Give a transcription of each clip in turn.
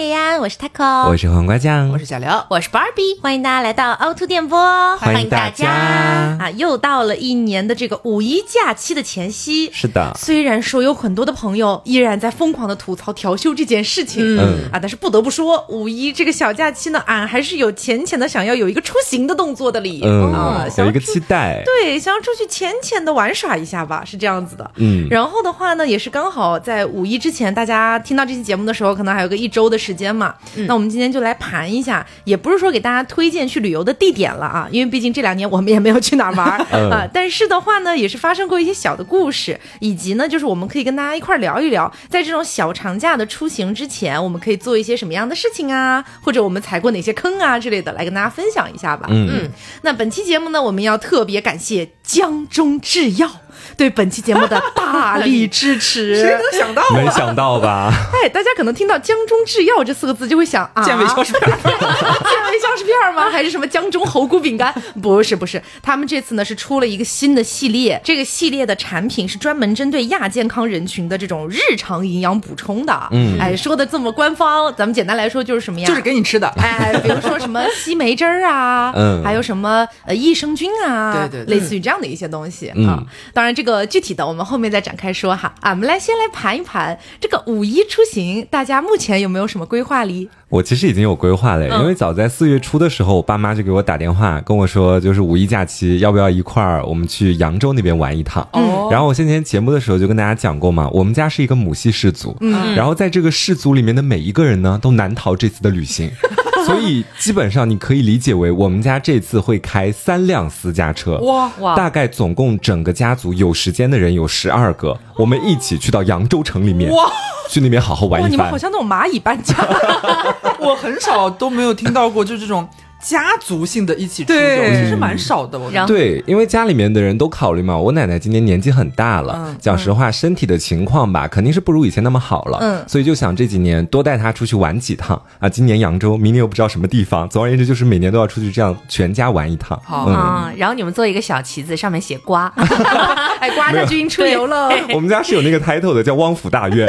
野鸭，我是 taco，我是黄瓜酱，我是小刘，我是 Barbie，欢迎大家来到凹凸电波，欢迎大家。啊！又到了一年的这个五一假期的前夕，是的，虽然说有很多的朋友依然在疯狂的吐槽调休这件事情，嗯。啊，但是不得不说，五一这个小假期呢，俺还是有浅浅的想要有一个出行的动作的里，嗯，啊，想有一个要出期待，对，想要出去浅浅的玩耍一下吧，是这样子的。嗯。然后的话呢，也是刚好在五一之前，大家听到这期节目的时候，可能还有个一周的时间嘛。那我们今天就来盘一下，也不是说给大家推荐去旅游的地点了啊，因为毕竟这两年我们也没有去哪儿玩 啊。但是的话呢，也是发生过一些小的故事，以及呢，就是我们可以跟大家一块儿聊一聊，在这种小长假的出行之前，我们可以做一些什么样的事情啊，或者我们踩过哪些坑啊之类的，来跟大家分享一下吧。嗯那本期节目呢，我们要特别感谢江中制药对本期节目的 大力支持。谁能想到没啊？想到吧？哎，大家可能听到“江中制药”这四个字就会想啊，健胃消食片，健胃消食片吗？还是什么江中猴骨饼干？不是，不是，他们这次呢是出了一个新的系列，这个系列的产品是专门针对亚健康人群的这种日常营养补充的。嗯哎，说的这么官方，咱们简单来说就是什么呀？就是给你吃的。哎，比如说什么西梅汁儿啊，嗯还有什么呃益生菌啊，对对对类似于这样的一些东西、嗯啊。当然，这个具体的我们后面再展开说哈。俺，们来先来盘一盘这个五一出行，大家目前有没有什么规划哩？我其实已经有规划了，嗯因为早在四月初的时候，我爸妈就给我打电话跟我说，就是五一假期要不要一块儿我们去扬州那边玩一趟。哦然后我先前节目的时候就跟大家讲过嘛，我们家是一个母系氏族，嗯，然后在这个氏族里面的每一个人呢，都难逃这次的旅行。所以基本上你可以理解为，我们家这次会开三辆私家车，哇哇大概总共整个家族有时间的人有十二个，我们一起去到扬州城里面，哇！去那边好好玩，一番你们好。像那种蚂蚁搬家，我很少都没有听到过，就这种家族性的一起出游，其实蛮少的。我对，因为家里面的人都考虑嘛，我奶奶今年年纪很大了，嗯讲实话，身体的情况吧，肯定是不如以前那么好了，嗯所以就想这几年多带她出去玩几趟啊。今年扬州，明年又不知道什么地方，总而言之就是每年都要出去这样全家玩一趟。好嗯，啊，然后你们做一个小旗子，上面写瓜，哎，瓜家军出游了。我们家是有那个 title 的，叫汪府大院。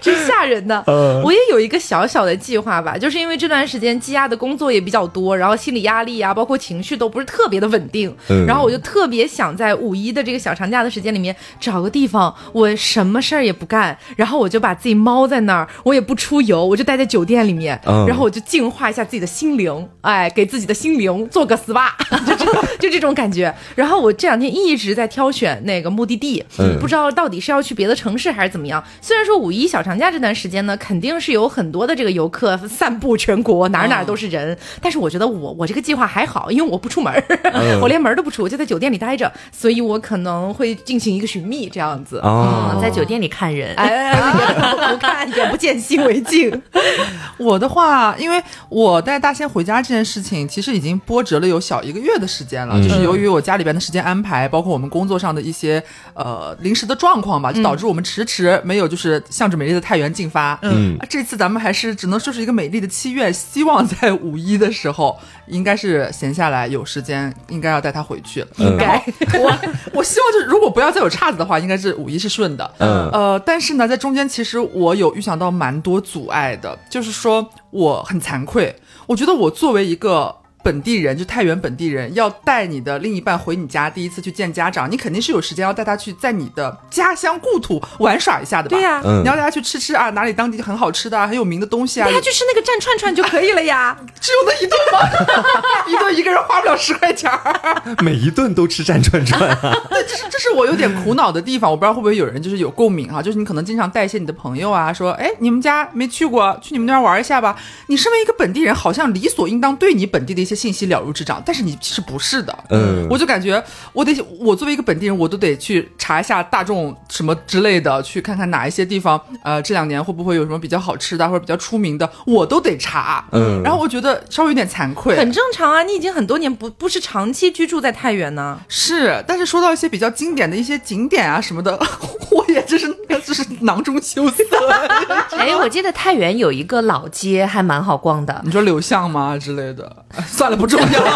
真吓人的。呃我也有一个小小的计划吧，就是因为这段时间积压的工作也比较多，然后心理压力啊，包括情绪都不是特别的稳定，嗯然后我就特别想在五一的这个小长假的时间里面找个地方，我什么事儿也不干，然后我就把自己猫在那儿，我也不出游，我就待在酒店里面，嗯然后我就净化一下自己的心灵，哎，给自己的心灵做个 SPA，就这 就这种感觉。然后我这两天一直在挑选那个目的地，嗯不知道到底是要去别的城市还是怎么样。虽然说五一小长假这段时间呢，肯定是有很多的这个游客散布全国，哪儿哪儿都是人，但是我觉得我我这个计划还好，因为我不出门儿，我连门都不出，我就在酒店里待着，所以我可能会进行一个寻觅这样子。哦，在酒店里看人。哎，也不看，眼 不见心为净。我的话，因为我带大仙回家这件事情，其实已经波折了有小一个月的时间了。嗯就是由于我家里边的时间安排，包括我们工作上的一些呃临时的状况吧，就导致我们迟迟没有就是向着美丽的太原进发。嗯啊这次咱们还是只能说是一个美丽的七月，希望在五一的时候，应该是闲下来有时间，应该要带他回去。应该我我希望就是如果不要再有岔子的话，应该是五一是顺的。嗯呃，但是呢，在中间其实我有预想到蛮多阻碍的，就是说我很惭愧，我觉得我作为一个。本地人就太原本地人，要带你的另一半回你家，第一次去见家长，你肯定是有时间要带他去在你的家乡故土玩耍一下的吧？对呀嗯你要带他去吃吃啊，哪里当地很好吃的、啊、很有名的东西啊。带他去吃那个蘸串串就可以了呀。只有那一顿吗？一顿一个人花不了十块钱儿。每一顿都吃蘸串串啊。对，这是这是我有点苦恼的地方，我不知道会不会有人就是有共鸣哈、就是你可能经常带一些你的朋友啊，说，哎，你们家没去过，去你们那儿玩一下吧。你身为一个本地人，好像理所应当对你本地的一些信息了如指掌，但是你其实不是的。嗯我就感觉我得，我作为一个本地人，我都得去查一下大众什么之类的，去看看哪一些地方，呃，这两年会不会有什么比较好吃的或者比较出名的，我都得查。嗯然后我觉得稍微有点惭愧，很正常啊，你已经很多年不不是长期居住在太原呢。是，但是说到一些比较经典的一些景点啊什么的，我也真是就是囊中羞涩。哎，我记得太原有一个老街还蛮好逛的，你说柳巷吗之类的？哎算了，不重要。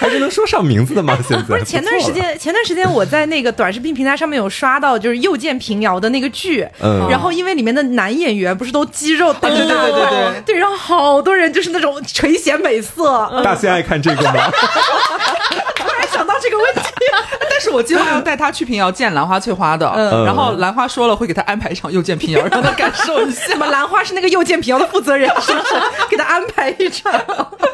还是能说上名字的吗？现在不是前段时间，前段时间我在那个短视频平台上面有刷到，就是又见平遥的那个剧，嗯然后因为里面的男演员不是都肌肉对对对对对，然后好多人就是那种垂涎美色，大仙爱看这个吗？想到这个问题，但是我计划要带他去平遥见兰花翠花的，嗯然后兰花说了会给他安排一场又见平遥，让他感受一下怎。么兰花是那个又见平遥的负责人，是不是？给他安排一场。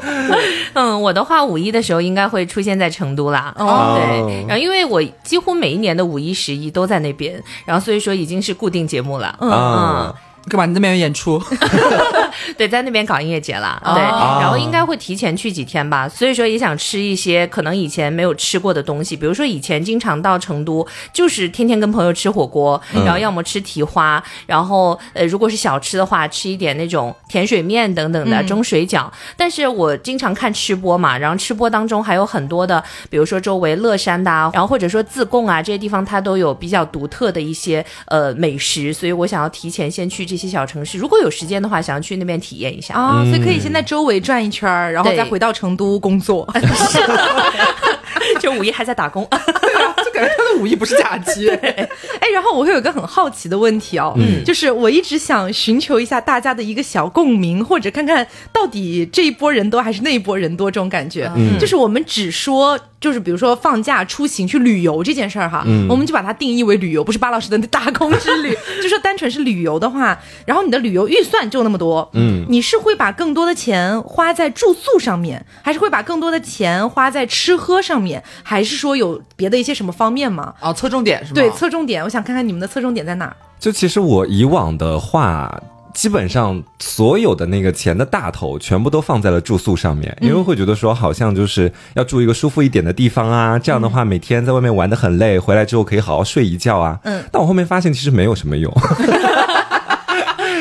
嗯，我的话五一的时候应该会出现在成都啦。哦对，然后因为我几乎每一年的五一、十一都在那边，然后所以说已经是固定节目了。嗯啊，干嘛？你那边有演出？对，在那边搞音乐节啦，哦对，然后应该会提前去几天吧，所以说也想吃一些可能以前没有吃过的东西，比如说以前经常到成都，就是天天跟朋友吃火锅，然后要么吃蹄花，然后呃，如果是小吃的话，吃一点那种甜水面等等的蒸水饺。但是我经常看吃播嘛，然后吃播当中还有很多的，比如说周围乐山的啊，然后或者说自贡啊这些地方，它都有比较独特的一些呃美食，所以我想要提前先去这些小城市，如果有时间的话，想要去那边体验一下。啊，所以可以先在周围转一圈儿，然后再回到成都工作。就五一还在打工，对啊，就感觉他的五一不是假期。哎，然后我会有一个很好奇的问题哦，嗯就是我一直想寻求一下大家的一个小共鸣，或者看看到底这一波人多还是那一波人多这种感觉。嗯就是我们只说，就是比如说放假出行去旅游这件事儿哈，嗯我们就把它定义为旅游，不是巴老师的打工之旅。就说单纯是旅游的话，然后你的旅游预算就那么多，嗯你是会把更多的钱花在住宿上面，还是会把更多的钱花在吃喝上面，还是说有别的一些什么方面吗？哦，侧重点是吗？对，侧重点，我想看看你们的侧重点在哪儿。就其实我以往的话。基本上所有的那个钱的大头全部都放在了住宿上面，因为会觉得说好像就是要住一个舒服一点的地方啊，这样的话每天在外面玩的很累，回来之后可以好好睡一觉啊。嗯，但我后面发现其实没有什么用。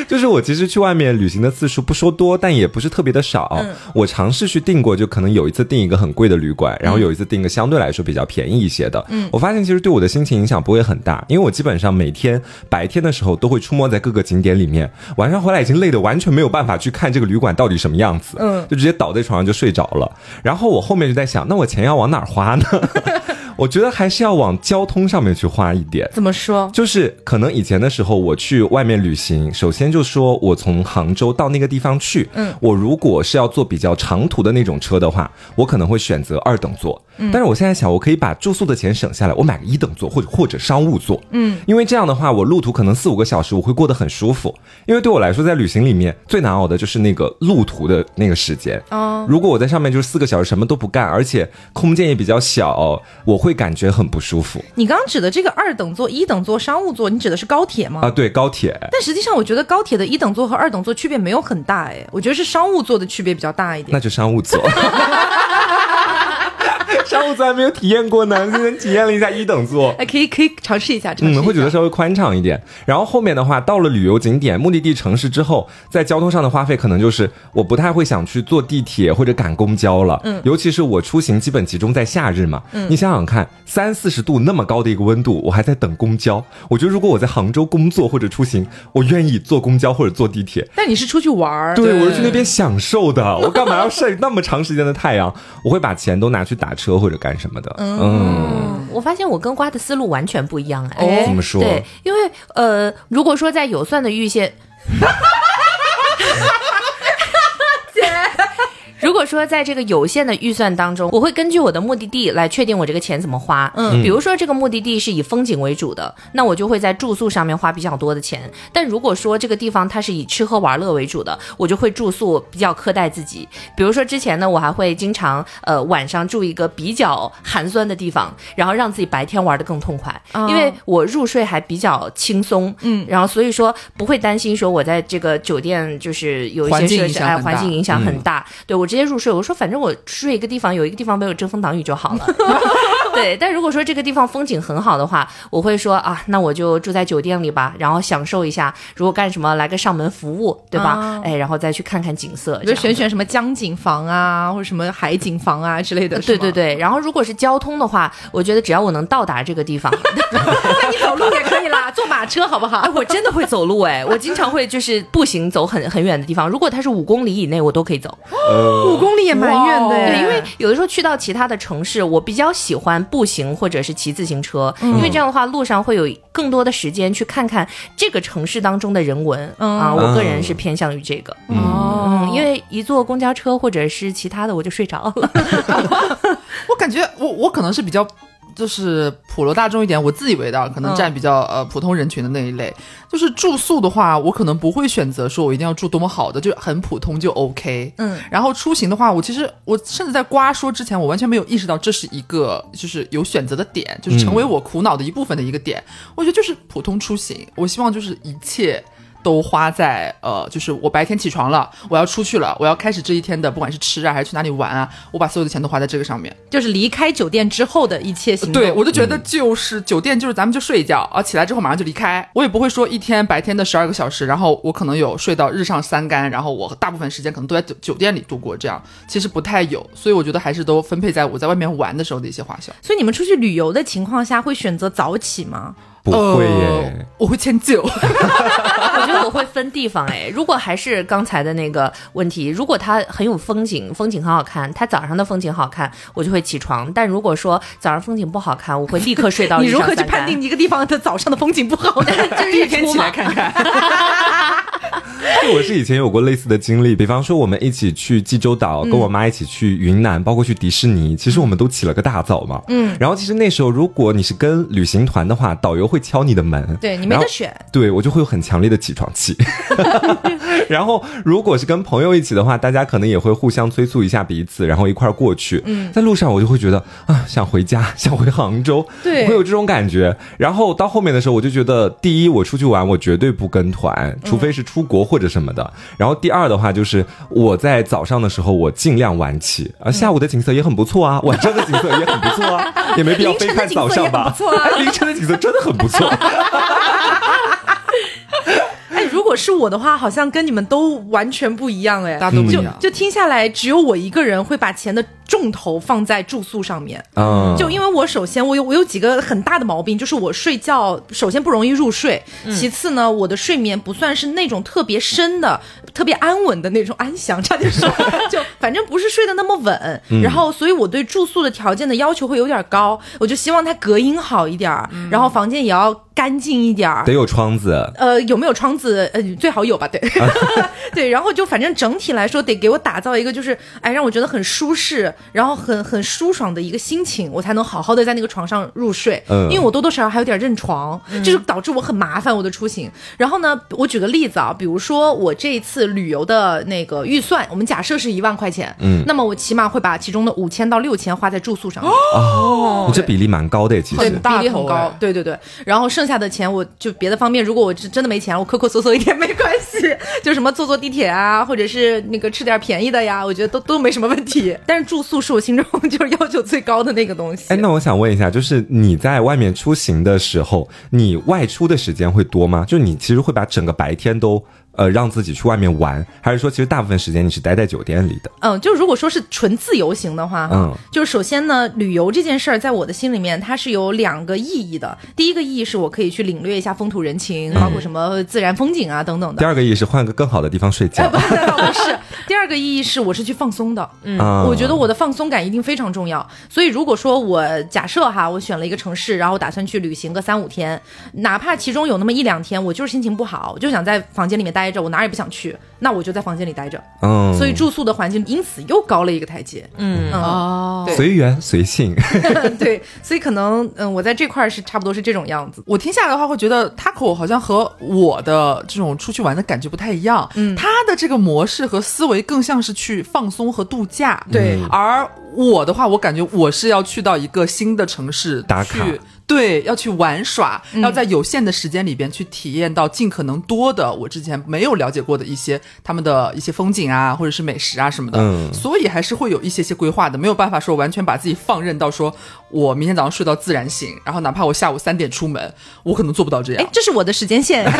就是我其实去外面旅行的次数不说多，但也不是特别的少。嗯我尝试去订过，就可能有一次订一个很贵的旅馆，然后有一次订一个相对来说比较便宜一些的。嗯，我发现其实对我的心情影响不会很大，因为我基本上每天白天的时候都会出没在各个景点里面，晚上回来已经累得完全没有办法去看这个旅馆到底什么样子，嗯就直接倒在床上就睡着了。然后我后面就在想，那我钱要往哪儿花呢？我觉得还是要往交通上面去花一点。怎么说？就是可能以前的时候，我去外面旅行，首先就说我从杭州到那个地方去，嗯我如果是要坐比较长途的那种车的话，我可能会选择二等座。嗯但是我现在想，我可以把住宿的钱省下来，我买个一等座或者或者商务座，嗯，因为这样的话，我路途可能四五个小时，我会过得很舒服。因为对我来说，在旅行里面最难熬的就是那个路途的那个时间。哦，如果我在上面就是四个小时什么都不干，而且空间也比较小，我会感觉很不舒服你刚刚指的这个二等座、一等座、商务座，你指的是高铁吗？啊。对，高铁。但实际上，我觉得高铁的一等座和二等座区别没有很大，哎，我觉得是商务座的区别比较大一点。那就商务座。商务座还没有体验过呢，今天体验了一下一等座。哎，可以可以尝试一下，尝试一下。嗯，会觉得稍微宽敞一点。然后后面的话，到了旅游景点、目的地城市之后，在交通上的花费，可能就是我不太会想去坐地铁或者赶公交了。嗯，尤其是我出行基本集中在夏日嘛。嗯，你想想看，三四十度那么高的一个温度，我还在等公交。我觉得如果我在杭州工作或者出行，我愿意坐公交或者坐地铁。但你是出去玩儿，对，我是去那边享受的。我干嘛要晒那么长时间的太阳？我会把钱都拿去打车或者干什么的。嗯，嗯，我发现我跟瓜的思路完全不一样哎。哦怎么说？对，因为呃，如果说在有算的预线。如果说在这个有限的预算当中，我会根据我的目的地来确定我这个钱怎么花。嗯，比如说这个目的地是以风景为主的，那我就会在住宿上面花比较多的钱。但如果说这个地方它是以吃喝玩乐为主的，我就会住宿比较苛待自己。比如说之前呢，我还会经常呃晚上住一个比较寒酸的地方，然后让自己白天玩的更痛快，哦因为我入睡还比较轻松。嗯然后所以说不会担心说我在这个酒店就是有一些设施哎环境影响很大。对我直接入睡，我说反正我睡一个地方有一个地方没有遮风挡雨就好了。对，但如果说这个地方风景很好的话，我会说啊，那我就住在酒店里吧，然后享受一下。如果干什么来个上门服务，对吧？啊哎，然后再去看看景色，比如这样选选什么江景房啊，或者什么海景房啊之类的。对对，对，然后如果是交通的话，我觉得只要我能到达这个地方，那你走路也可以啦，坐马车好不好 哎，？我真的会走路哎，我经常会就是步行走很很远的地方，如果它是五公里以内，我都可以走。五公里也蛮远的耶。对，因为有的时候去到其他的城市，我比较喜欢步行或者是骑自行车，因为这样的话路上会有更多的时间去看看这个城市当中的人文、嗯啊。我个人是偏向于这个，哦嗯，因为一坐公交车或者是其他的我就睡着了。我感觉我我可能是比较。就是普罗大众一点，我自以为的，可能占比较、呃普通人群的那一类。就是住宿的话，我可能不会选择说我一定要住多么好的，就很普通就 OK。嗯，然后出行的话，我其实我甚至在瓜说之前，我完全没有意识到这是一个就是有选择的点，就是成为我苦恼的一部分的一个点。我觉得就是普通出行，我希望就是一切。都花在呃，就是我白天起床了，我要出去了，我要开始这一天的，不管是吃啊还是去哪里玩啊，我把所有的钱都花在这个上面。就是离开酒店之后的一切行动。对，我就觉得就是酒店，就是咱们就睡一觉，啊，起来之后马上就离开。我也不会说一天白天的十二个小时，然后我可能有睡到日上三竿，然后我大部分时间可能都在酒酒店里度过，这样其实不太有。所以我觉得还是都分配在我在外面玩的时候的一些花销。所以你们出去旅游的情况下，会选择早起吗？不会耶呃，我会迁就。分地方哎，如果还是刚才的那个问题，如果它很有风景，风景很好看，它早上的风景好看，我就会起床。但如果说早上风景不好看，我会立刻睡到 你如何去判定一个地方的早上的风景不好呢？就是第一天起来。看看，我是以前有过类似的经历，比方说我们一起去济州岛，跟我妈一起去云南，包括去迪士尼，其实我们都起了个大早嘛。嗯，然后其实那时候如果你是跟旅行团的话，导游会敲你的门，对你没得选。对我就会有很强烈的起床气。然后如果是跟朋友一起的话，大家可能也会互相催促一下彼此，然后一块儿过去。嗯，在路上我就会觉得啊，想回家，想回杭州，对我会有这种感觉。然后到后面的时候，我就觉得，第一，我出去玩我绝对不跟团，除非是出国或者什么的。然后第二的话，就是我在早上的时候我尽量晚起，啊，下午的景色也很不错啊，晚上的景色也很不错啊，也没必要非看早上吧。凌晨的景色 真的很不错。是我的话，好像跟你们都完全不一样哎。就大家都不一样。就听下来，只有我一个人会把钱的重头放在住宿上面。嗯，就因为我首先我有我有几个很大的毛病，就是我睡觉首先不容易入睡，其次呢，我的睡眠不算是那种特别深的、特别安稳的那种安详，差点说，就反正不是睡得那么稳。然后，所以我对住宿的条件的要求会有点高，我就希望它隔音好一点儿，然后房间也要干净一点儿得。有窗子。呃，有没有窗子？呃，最好有吧，对，对，然后就反正整体来说，得给我打造一个就是，哎，让我觉得很舒适，然后很很舒爽的一个心情，我才能好好的在那个床上入睡。嗯因为我多多少少还有点认床，就是导致我很麻烦我的出行。然后呢，我举个例子啊，比如说我这一次旅游的那个预算，我们假设是一万块钱，嗯那么我起码会把其中的五千到六千花在住宿上面。哦，你这比例蛮高的，其，实对。比例很高对对对。然后剩剩下的钱，我就别的方面，如果我真真的没钱，我抠抠搜搜一点没关系，就什么坐坐地铁啊，或者是那个吃点便宜的呀，我觉得都都没什么问题。但是住宿是我心中 就是要求最高的那个东西。哎，那我想问一下，就是你在外面出行的时候，你外出的时间会多吗？就你其实会把整个白天都呃让自己去外面玩，还是说其实大部分时间你是待在酒店里的？嗯，就如果说是纯自由行的话，哈，嗯就是首先呢，旅游这件事儿在我的心里面，它是有两个意义的。第一个意义是我可以去领略一下风土人情，包括什么自然风景啊等等的。第二个意义是换个更好的地方睡觉哎，。不，是 不是。第二个意义是，我是去放松的。嗯，啊我觉得我的放松感一定非常重要。所以，如果说我假设哈，我选了一个城市，然后我打算去旅行个三五天，哪怕其中有那么一两天我就是心情不好，我就想在房间里面待着，我哪儿也不想去，那我就在房间里待着。嗯，所以住宿的环境因此又高了一个台阶。嗯，嗯，哦随缘随性。对，所以可能嗯，我在这块儿是差不多是这种样子。我听下来的话，会觉得 Taco 好像和我的这种出去玩的感觉不太一样。嗯，他的这个模式和思维更像是去放松和度假。对而我的话，我感觉我是要去到一个新的城市打卡去对，要去玩耍，嗯要在有限的时间里边去体验到尽可能多的我之前没有了解过的一些他们的一些风景啊，或者是美食啊什么的。嗯所以还是会有一些些规划的，没有办法说完全把自己放任到说我明天早上睡到自然醒，然后哪怕我下午三点出门，我可能做不到这样哎，。这是我的时间线。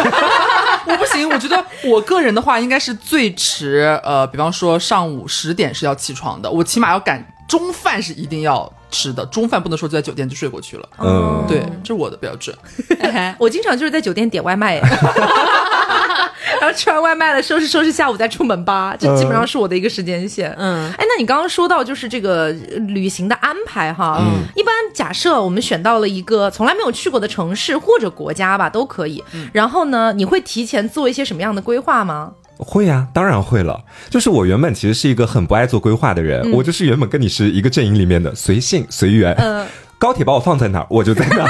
我不行，我觉得我个人的话应该是最迟，呃，比方说上午十点是要起床的，我起码要赶中饭是一定要吃的，中饭不能说就在酒店就睡过去了。嗯，对，这是我的标准。我经常就是在酒店点外卖，然后吃完外卖了，收拾收拾，下午再出门吧。这基本上是我的一个时间线。嗯，哎，那你刚刚说到就是这个呃旅行的安排哈，嗯一般假设我们选到了一个从来没有去过的城市或者国家吧，都可以。然后呢，你会提前做一些什么样的规划吗？会呀、当然会了。就是我原本其实是一个很不爱做规划的人，我就是原本跟你是一个阵营里面的，随性随缘。嗯高铁把我放在哪儿，我就在哪儿。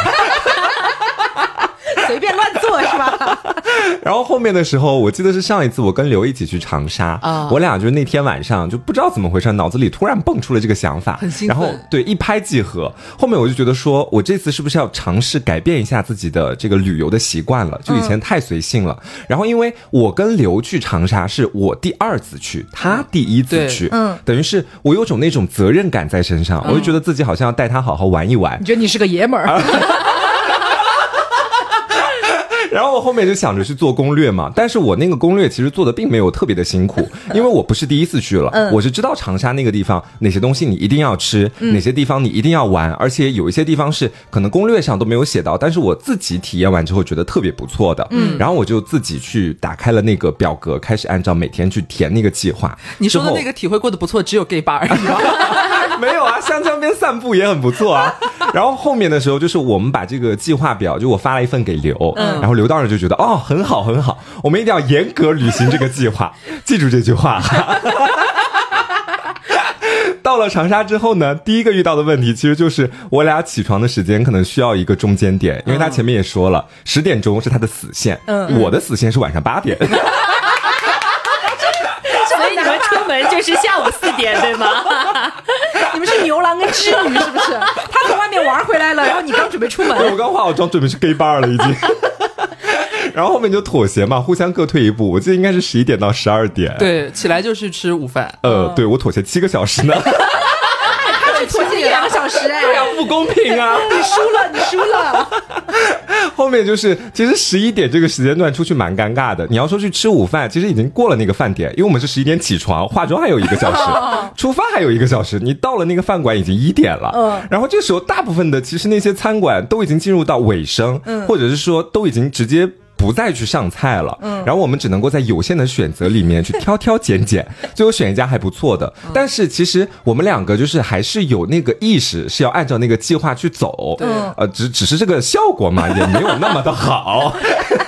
随便乱做是吧？然后后面的时候，我记得是上一次我跟刘一起去长沙，啊我俩就是那天晚上就不知道怎么回事，脑子里突然蹦出了这个想法，很兴奋然后对一拍即合。后面我就觉得说，我这次是不是要尝试改变一下自己的这个旅游的习惯了？就以前太随性了。然后因为我跟刘去长沙是我第二次去，他第一次去，嗯，等于是我有种那种责任感在身上，我就觉得自己好像要带他好好玩一玩你。觉得你是个爷们儿？然后我后面就想着去做攻略嘛，但是我那个攻略其实做的并没有特别的辛苦，因为我不是第一次去了，嗯我是知道长沙那个地方哪些东西你一定要吃，哪些地方你一定要玩，而且有一些地方是可能攻略上都没有写到，但是我自己体验完之后觉得特别不错的，嗯，然后我就自己去打开了那个表格，开始按照每天去填那个计划。你说的那个体会过得不错，只有 gay bar 而已吗？没有啊，湘江边散步也很不错啊。然后后面的时候，就是我们把这个计划表，就我发了一份给刘，然后刘当时就觉得哦，很好很好，我们一定要严格履行这个计划，记住这句话。到了长沙之后呢，第一个遇到的问题其实就是我俩起床的时间可能需要一个中间点，因为他前面也说了，十点钟是他的死线，嗯我的死线是晚上八点。所以你们出门就是下午四点，对吗？你们是牛郎跟织女是不是？他从外面玩回来了，然后你刚准备出门，我。刚化好妆，准备去 gay bar 了，已经。然后后面就妥协嘛，互相各退一步。我记得应该是十一点到十二点。，对，起来就去吃午饭。呃，对我妥协七个小时呢，他只妥协一两个小时，哎，不公平啊！你输了，你输了。后面就是，其实十一点这个时间段出去蛮尴尬的。你要说去吃午饭，其实已经过了那个饭点，因为我们是十一点起床，化妆还有一个小时，出发还有一个小时。你到了那个饭馆已经一点了，嗯然后这时候大部分的其实那些餐馆都已经进入到尾声，嗯或者是说都已经直接。不再去上菜了，嗯，然后我们只能够在有限的选择里面去 挑挑拣拣，最后选一家还不错的。但是其实我们两个就是还是有那个意识，是要按照那个计划去走，对。呃，只只是这个效果嘛，也没有那么的好。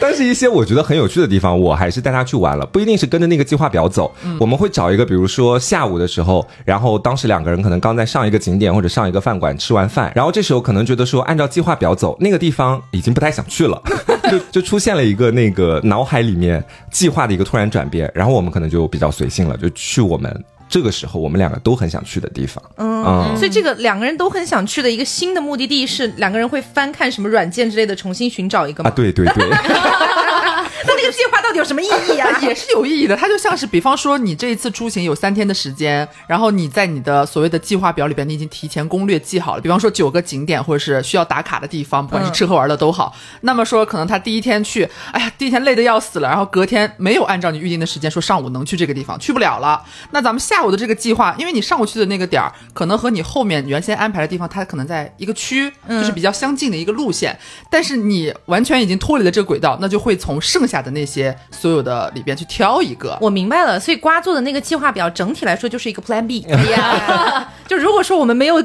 但是，一些我觉得很有趣的地方，我还是带他去玩了，不一定是跟着那个计划表走。我们会找一个，比如说下午的时候，然后当时两个人可能刚在上一个景点或者上一个饭馆吃完饭，然后这时候可能觉得说按照计划表走，那个地方已经不太想去了，就就出现了一个那个脑海里面计划的一个突然转变，然后我们可能就比较随性了，就去我们这个时候我们两个都很想去的地方。嗯所以这个两个人都很想去的一个新的目的地是两个人会翻看什么软件之类的，重新寻找一个啊，吗？对对对。那这个计划到底有什么意义啊？也是有意义的，它就像是，比方说你这一次出行有三天的时间，然后你在你的所谓的计划表里边，你已经提前攻略记好了，比方说九个景点或者是需要打卡的地方，不管是吃喝玩乐都好。那么说，可能他第一天去，哎呀，第一天累得要死了，然后隔天没有按照你预定的时间说上午能去这个地方，去不了了。那咱们下午的这个计划，因为你上午去的那个点儿，可能和你后面原先安排的地方，它可能在一个区，就是比较相近的一个路线，但是你完全已经脱离了这个轨道，那就会从剩下的那些所有的里边去挑一个。我明白了，所以瓜做的那个计划表整体来说就是一个 Plan B。就如果说我们没有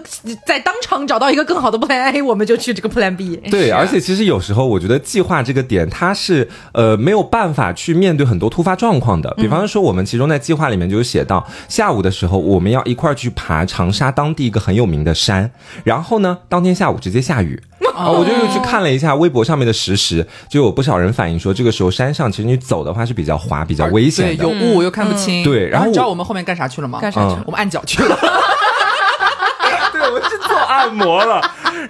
在当场找到一个更好的 Plan A，我们就去这个 Plan B。对，而且其实有时候我觉得计划这个点，它是呃没有办法去面对很多突发状况的。比方说，我们其中在计划里面就有写到，下午的时候我们要一块儿去爬长沙当地一个很有名的山，然后呢，当天下午直接下雨。啊，我就又去看了一下微博上面的实时，就有不少人反映说，这个时候山上其实你走的话是比较滑、比较危险对，的。有雾又看不清。对然后你知道我我们后面干啥去了吗？干啥去了我们按脚去了。对，我们去做按摩了。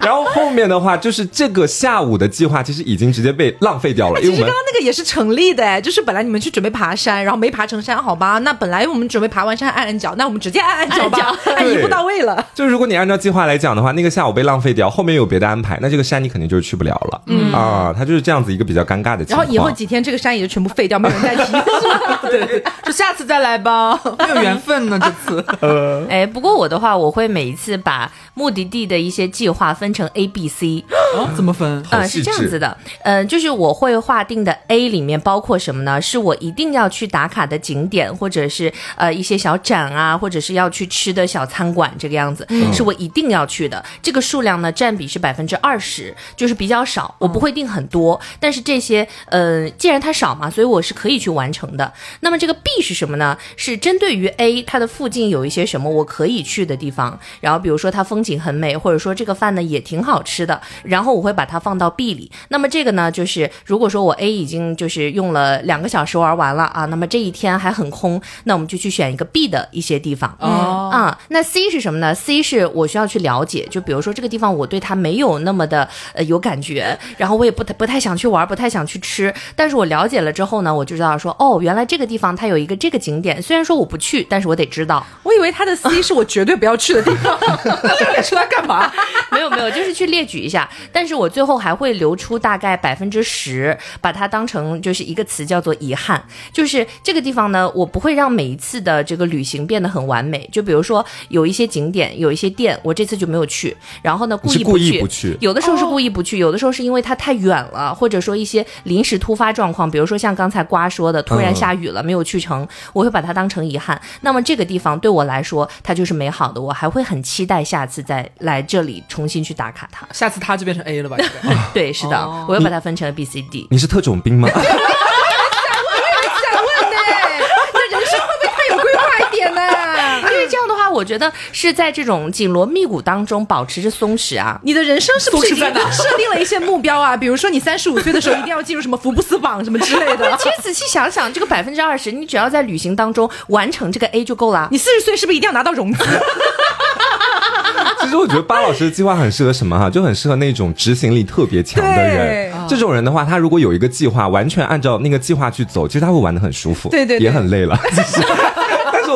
然后后面的话，就是这个下午的计划其实已经直接被浪费掉了，因为我们其实刚刚那个也是成立的哎，就是本来你们去准备爬山，然后没爬成山，好吧？那本来我们准备爬完山按按脚，那我们直接按按脚吧，按一步到位了。就如果你按照计划来讲的话，那个下午被浪费掉，后面有别的安排，那这个山你肯定就是去不了了。嗯啊，它就是这样子一个比较尴尬的情况。然后以后几天这个山也就全部废掉，没有人再提。对对，就下次再来吧，没有缘分呢这次。哎，不过我的话，我会每一次把目的地的一些计划分成 A、B、C。哦，怎么分？好呃，是这样子的，嗯、就是我会划定的 A 里面包括什么呢？是我一定要去打卡的景点，或者是呃一些小展啊，或者是要去吃的小餐馆，这个样子，是我一定要去的。这个数量呢，占比是百分之二十，就是比较少，我不会定很多，但是这些呃，既然它少嘛，所以我是可以去完成的。那么这个 B 是什么呢？是针对于 A 它的附近有一些什么我可以去的地方，然后比如说它风景很美，或者说这个饭呢也挺好吃的，然后我会把它放到 B 里。那么这个呢，就是如果说我 A 已经就是用了两个小时玩完了啊，那么这一天还很空，那我们就去选一个 B 的一些地方。哦啊，那 C 是什么呢？C 是我需要去了解，就比如说这个地方我对它没有那么的呃有感觉，然后我也不太不太想去玩，不太想去吃，但是我了解了之后呢，我就知道说哦，原来这个地方它有一个这个景点，虽然说我不去，但是我得知道。我以为它的 C 是我绝对不要去的地方。那出来干嘛？没有没有，就是去列举一下，但是我最后还会留出大概百分之十，把它当成就是一个词叫做遗憾，就是这个地方呢，我不会让每一次的这个旅行变得很完美。就比如说有一些景点，有一些店，我这次就没有去，然后呢故意你是故意去，不去。有的时候是故意不去，有的时候是因为它太远了，或者说一些临时突发状况，比如说像刚才瓜说的，突然下雨了、没有去成，我会把它当成遗憾。那么这个地方对我来说，它就是美好的，我还会很期待下次再来这里重新去打卡他。下次他就变成 A 了吧？应该 对，是的，哦我又把它分成了 B、C、D。你是特种兵吗？想问呢，这人生会不会太有规划一点呢？因为这样的话，我觉得是在这种紧锣密鼓当中保持着松弛啊。你的人生是不是已经设定了一些目标啊？比如说你三十五岁的时候一定要进入什么福布斯榜什么之类的。其实仔细想想，这个百分之二十，你只要在旅行当中完成这个 A 就够了。你四十岁是不是一定要拿到融资？其实我觉得巴老师的计划很适合什么哈，就很适合那种执行力特别强的人。这种人的话，他如果有一个计划，完全按照那个计划去走，其实他会玩的很舒服，对对对也很累了。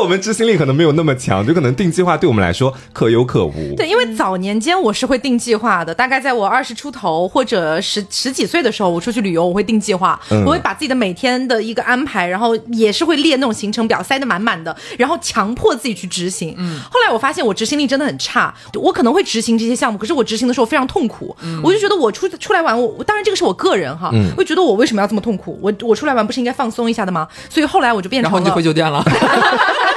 我们执行力可能没有那么强，就可能定计划对我们来说可有可无。对，因为早年间我是会定计划的，大概在我二十出头或者十十几岁的时候，我出去旅游我会定计划，嗯我会把自己的每天的一个安排，然后也是会列那种行程表，塞得满满的，然后强迫自己去执行。嗯，后来我发现我执行力真的很差，我可能会执行这些项目，可是我执行的时候非常痛苦，我就觉得我出出来玩，我我当然这个是我个人哈，嗯会觉得我为什么要这么痛苦？我我出来玩不是应该放松一下的吗？所以后来我就变成了，然后你就回酒店了。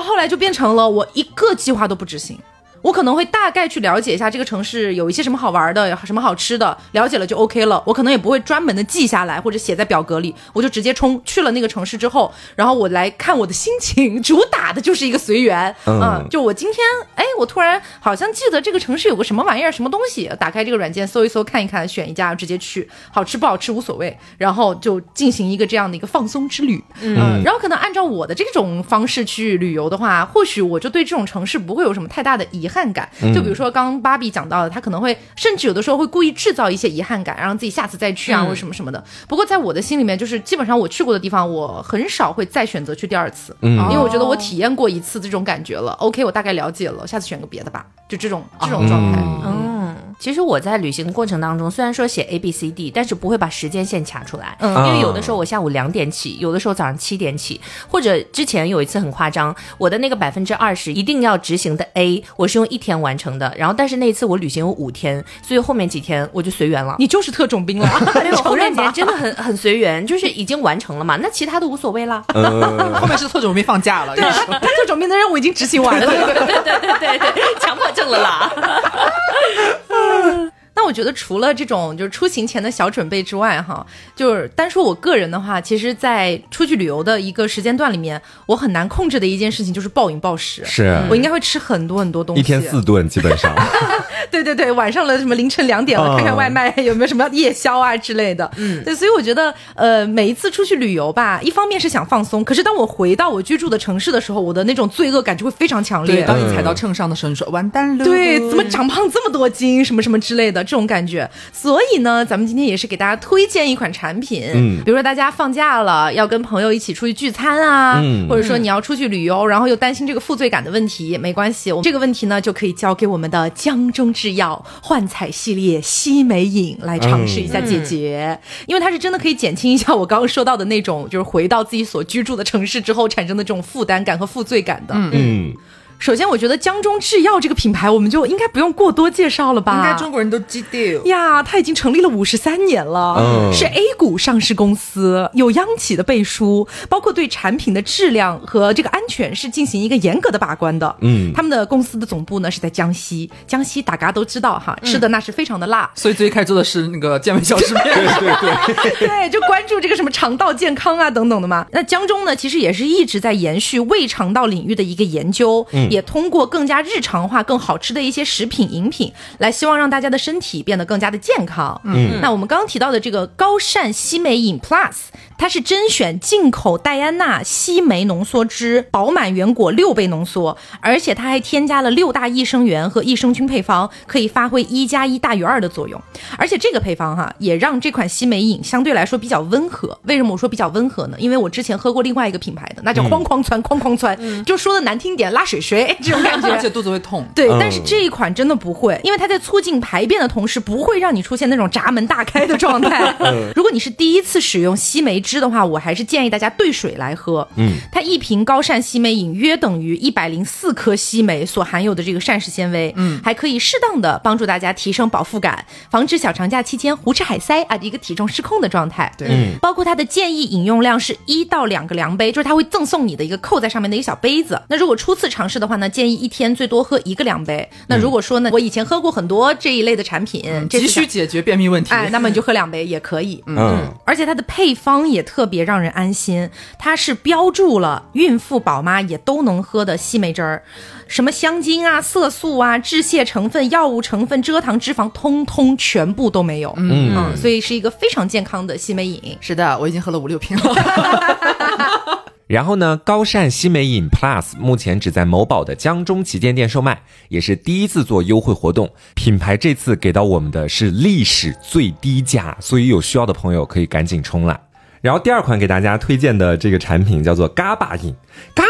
后来就变成了我一个计划都不执行。我可能会大概去了解一下这个城市有一些什么好玩的，有什么好吃的，了解了就 OK 了。我可能也不会专门的记下来或者写在表格里，我就直接冲去了那个城市之后，然后我来看我的心情，主打的就是一个随缘。嗯就我今天，哎，我突然好像记得这个城市有个什么玩意儿，什么东西，打开这个软件搜一搜，看一看，选一家直接去，好吃不好吃无所谓，然后就进行一个这样的一个放松之旅。嗯，然后可能按照我的这种方式去旅游的话，或许我就对这种城市不会有什么太大的遗憾感。就比如说刚刚芭比讲到的，他可能会甚至有的时候会故意制造一些遗憾感，让自己下次再去啊，或者什么什么的。不过在我的心里面，就是基本上我去过的地方，我很少会再选择去第二次，嗯。因为我觉得我体验过一次这种感觉了。OK，我大概了解了，下次选个别的吧，就这种这种状态。嗯，其实我在旅行的过程当中，虽然说写 A B C D，但是不会把时间线卡出来，嗯。因为有的时候我下午两点起，有的时候早上七点起，或者之前有一次很夸张，我的那个百分之二十一定要执行的 A，我是用一天完成的，然后但是那一次我旅行有五天，所以后面几天我就随缘了。你就是特种兵了，承认吧真的很很随缘，就是已经完成了嘛，那其他的无所谓啦。嗯，后面是特种兵放假了，对，他特种兵的任务已经执行完了。对对对对对对，强迫症了啦。那我觉得除了这种就是出行前的小准备之外，哈，就是单说我个人的话，其实，在出去旅游的一个时间段里面，我很难控制的一件事情就是暴饮暴食。是我应该会吃很多很多东西，一天四顿基本上。对对对，晚上了什么凌晨两点了，嗯看看外卖有没有什么夜宵啊之类的。嗯，对，所以我觉得，呃，每一次出去旅游吧，一方面是想放松，可是当我回到我居住的城市的时候，我的那种罪恶感就会非常强对，烈。当你踩到秤上的时候，你说完蛋了，对，怎么长胖这么多斤，什么什么之类的这种感觉。所以呢，咱们今天也是给大家推荐一款产品，嗯。比如说大家放假了要跟朋友一起出去聚餐啊，嗯。或者说你要出去旅游，然后又担心这个负罪感的问题，没关系，我们这个问题呢就可以交给我们的江中制药幻彩系列西梅饮来尝试一下解决，因为它是真的可以减轻一下我刚刚说到的那种，就是回到自己所居住的城市之后产生的这种负担感和负罪感的。嗯，首先，我觉得江中制药这个品牌，我们就应该不用过多介绍了吧？应该中国人都知道。呀，它已经成立了五十三年了，嗯是 A 股上市公司，有央企的背书，包括对产品的质量和这个安全是进行一个严格的把关的。嗯他们的公司的总部呢是在江西，江西大家都知道哈，吃的那是非常的辣。所以最开始做的是那个健胃消食片，对对对，对，就关注这个什么肠道健康啊等等的嘛。那江中呢，其实也是一直在延续胃肠道领域的一个研究，也通过更加日常化、更好吃的一些食品饮品，来希望让大家的身体变得更加的健康。嗯，那我们刚刚提到的这个高膳西梅饮 Plus，它是甄选进口戴安娜西梅浓缩汁，饱满原果六倍浓缩，而且它还添加了六大益生元和益生菌配方，可以发挥一加一大于二的作用。而且这个配方哈，也让这款西梅饮相对来说比较温和。为什么我说比较温和呢？因为我之前喝过另外一个品牌的，那叫哐哐窜哐哐窜，就说的难听点，拉水水这种感觉。而且肚子会痛。对，嗯但是这一款真的不会，因为它在促进排便的同时，不会让你出现那种闸门大开的状态。如果你是第一次使用西梅汁的话，我还是建议大家兑水来喝。嗯，它一瓶高膳西梅饮约等于一百零四克西梅所含有的这个膳食纤维，嗯，还可以适当的帮助大家提升饱腹感，防止小长假期间胡吃海塞啊一个体重失控的状态。对嗯包括它的建议饮用量是一到两个量杯，就是它会赠送你的一个扣在上面的一个小杯子。那如果初次尝试的话呢，建议一天最多喝一个两杯。那如果说呢，我以前喝过很多这一类的产品，急需解决便秘问题。哎，那么你就喝两杯也可以。嗯而且它的配方也特别让人安心，它是标注了孕妇宝妈也都能喝的西梅汁儿，什么香精啊、色素啊、致泻成分、药物成分、蔗糖、脂肪，通通全部都没有。嗯所以是一个非常健康的西梅饮。是的，我已经喝了五六瓶了。然后呢，高膳西梅饮 Plus 目前只在某宝的江中旗舰店售卖，也是第一次做优惠活动。品牌这次给到我们的是历史最低价，所以有需要的朋友可以赶紧冲了。然后第二款给大家推荐的这个产品叫做嘎巴饮，嘎。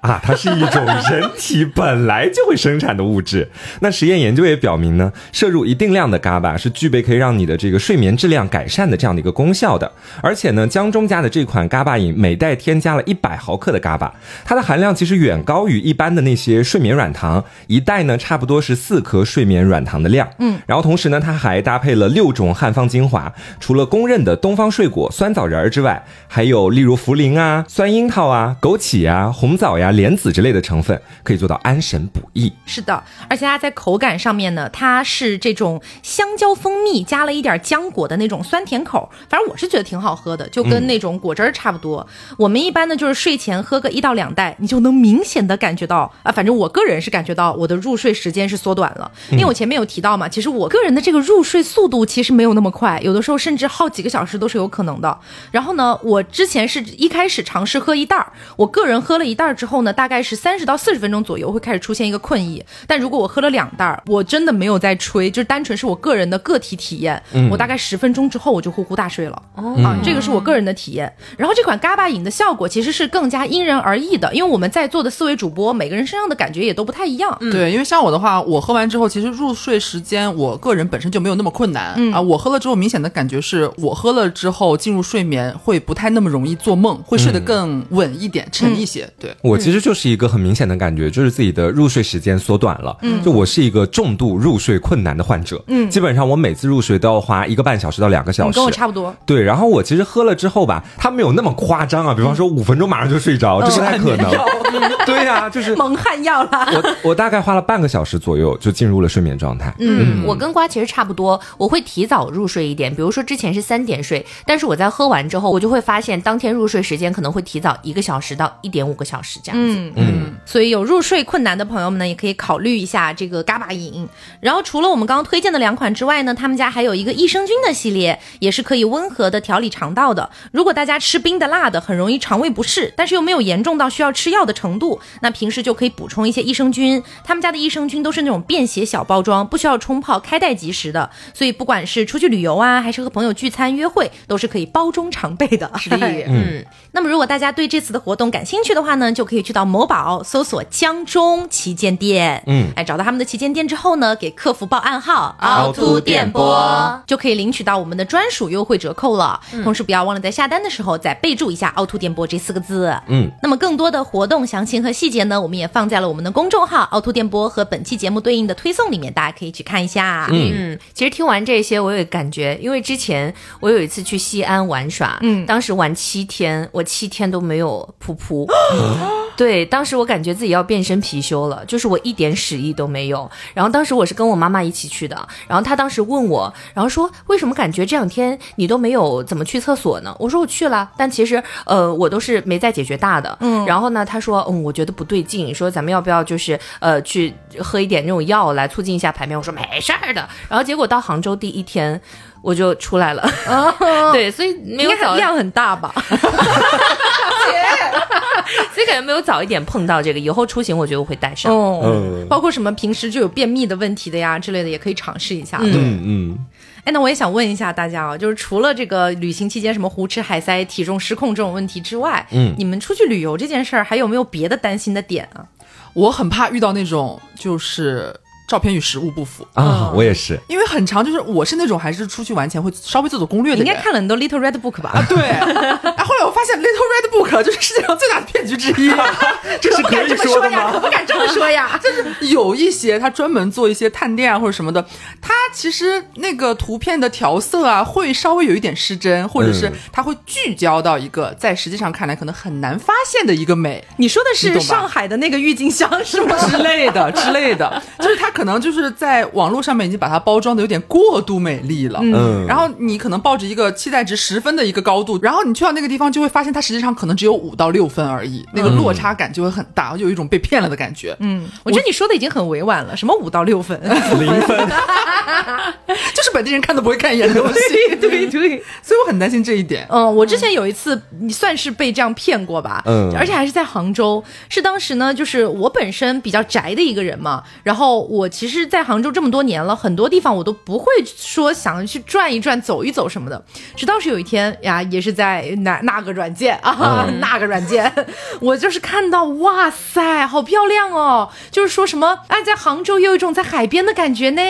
啊，它是一种人体本来就会生产的物质。那实验研究也表明呢，摄入一定量的嘎巴是具备可以让你的这个睡眠质量改善的这样的一个功效的。而且呢，江中家的这款嘎巴饮每袋添加了一百毫克的嘎巴，它的含量其实远高于一般的那些睡眠软糖，一袋呢差不多是四颗睡眠软糖的量。嗯，然后同时呢，它还搭配了六种汉方精华，除了公认的东方睡果、酸枣仁儿之外，还有例如茯苓啊、酸樱桃啊、枸杞啊、红枣呀、莲子之类的成分，可以做到安神补益。是的，而且它在口感上面呢，它是这种香蕉蜂蜜加了一点浆果的那种酸甜口，反正我是觉得挺好喝的，就跟那种果汁儿差不多。我们一般呢就是睡前喝个一到两袋，你就能明显的感觉到啊，反正我个人是感觉到我的入睡时间是缩短了，因为我前面有提到嘛，其实我个人的这个入睡速度其实没有那么快，有的时候甚至耗几个小时都是有可能的。然后呢，我之前是一开始尝试喝一袋儿，我个人喝了一袋儿之后呢，大概是三十到四十分钟左右会开始出现一个困意。但如果我喝了两袋儿，我真的没有在吹，就是单纯是我个人的个体体验，我大概十分钟之后我就呼呼大睡了。啊，这个是我个人的体验。然后这款嘎巴饮的效果其实是更加因人而异的，因为我们在座的四位主播每个人身上的感觉也都不太一样。对，因为像我的话，我喝完之后，其实入睡时间我个人本身就没有那么困难、嗯啊。我喝了之后，明显的感觉是我喝了之后进入睡眠会不太那么容易做梦，会睡得更稳一点、沉一些。对，我其实就是一个很明显的感觉，就是自己的入睡时间缩短了。嗯，就我是一个重度入睡困难的患者。嗯，基本上我每次入睡都要花一个半小时到两个小时。你跟我差不多。对，然后我其实喝了之后吧，它没有那么夸张啊，比方说五分钟马上就睡着，这不太可能。对呀、就是蒙汗药啦。我我大概花了半个小时左右就进入了睡眠状态。嗯，我跟瓜其实差不多，我会提早入睡一点。比如说之前是三点睡，但是我在喝完之后，我就会发现当天入睡时间可能会提早一个小时到一点五个小时这样。嗯嗯，所以有入睡困难的朋友们呢，也可以考虑一下这个嘎巴饮。然后除了我们刚刚推荐的两款之外呢，他们家还有一个益生菌的系列，也是可以温和的调理肠道的。如果大家吃冰的、辣的，很容易肠胃不适，但是又没有严重到需要吃药的程度，那平时就可以补充一些益生菌。他们家的益生菌都是那种便携小包装，不需要冲泡，开袋即食的。所以不管是出去旅游啊，还是和朋友聚餐约会，都是可以包中常备的。嗯，那么，如果大家对这次的活动感兴趣的话呢，就可以去到某宝搜索“江中旗舰店”，嗯。哎，找到他们的旗舰店之后呢，给客服报暗号“凹凸电波”，就可以领取到我们的专属优惠折扣了。同时，不要忘了在下单的时候再备注一下“凹凸电波”这四个字。嗯，那么更多的活动详情和细节呢，我们也放在了我们的公众号“凹凸电波”和本期节目对应的推送里面，大家可以去看一下。嗯。嗯，其实听完这些，我有感觉，因为之前我有一次去西安玩耍，嗯。当时玩七天，我七天都没有噗噗。对，当时我感觉自己要变身貔貅了，就是我一点屎意都没有。然后当时我是跟我妈妈一起去的，然后她当时问我，然后说为什么感觉这两天你都没有怎么去厕所呢？我说我去了，但其实呃我都是没在解决大的。嗯，然后呢，她说嗯我觉得不对劲，说咱们要不要就是呃去喝一点那种药来促进一下排便？我说没事儿的。然后结果到杭州第一天我就出来了，对，所以没有量很大吧？所以感觉没有早一点碰到这个，以后出行我觉得我会带上。哦嗯包括什么平时就有便秘的问题的呀之类的，也可以尝试一下。对。嗯嗯，哎，那我也想问一下大家啊，就是除了这个旅行期间什么胡吃海塞、体重失控这种问题之外，嗯你们出去旅游这件事儿还有没有别的担心的点啊？我很怕遇到那种就是照片与实物不符。啊，我也是，因为很长，就是我是那种还是出去玩前会稍微做做攻略的人。你应该看了很多 Little Red Book 吧？啊，对。啊，后来我发现 Little Red Book 就是世界上最大的骗局之一。这是 可以说的吗？不敢这么说呀。就是有一些他专门做一些探店啊或者什么的，他其实那个图片的调色啊会稍微有一点失真，或者是它会聚焦到一个在实际上看来可能很难发现的一个美。你说的是上海的那个郁金香是吗？之类的之类的，就是它可能就是在网络上面已经把它包装的有点过度美丽了，嗯。然后你可能抱着一个期待值十分的一个高度，然后你去到那个地方就会发现它实际上可能只有五到六分而已，那个落差感就会很大，就有一种被骗了的感觉。嗯，我觉得你说的已经很委婉了，什么五到六分？零分，就是本地人看都不会看一眼的东西，对对。所以我很担心这一点。嗯，我之前有一次，你算是被这样骗过吧？嗯而且还是在杭州。是当时呢，就是我本身比较宅的一个人嘛，然后我其实，在杭州这么多年了，很多地方我都不会说想去转一转、走一走什么的。直到是有一天呀，也是在那那个软件啊，那个软件，我就是看到，哇塞，好漂亮哦！就是说什么，哎，在杭州有一种在海边的感觉呢，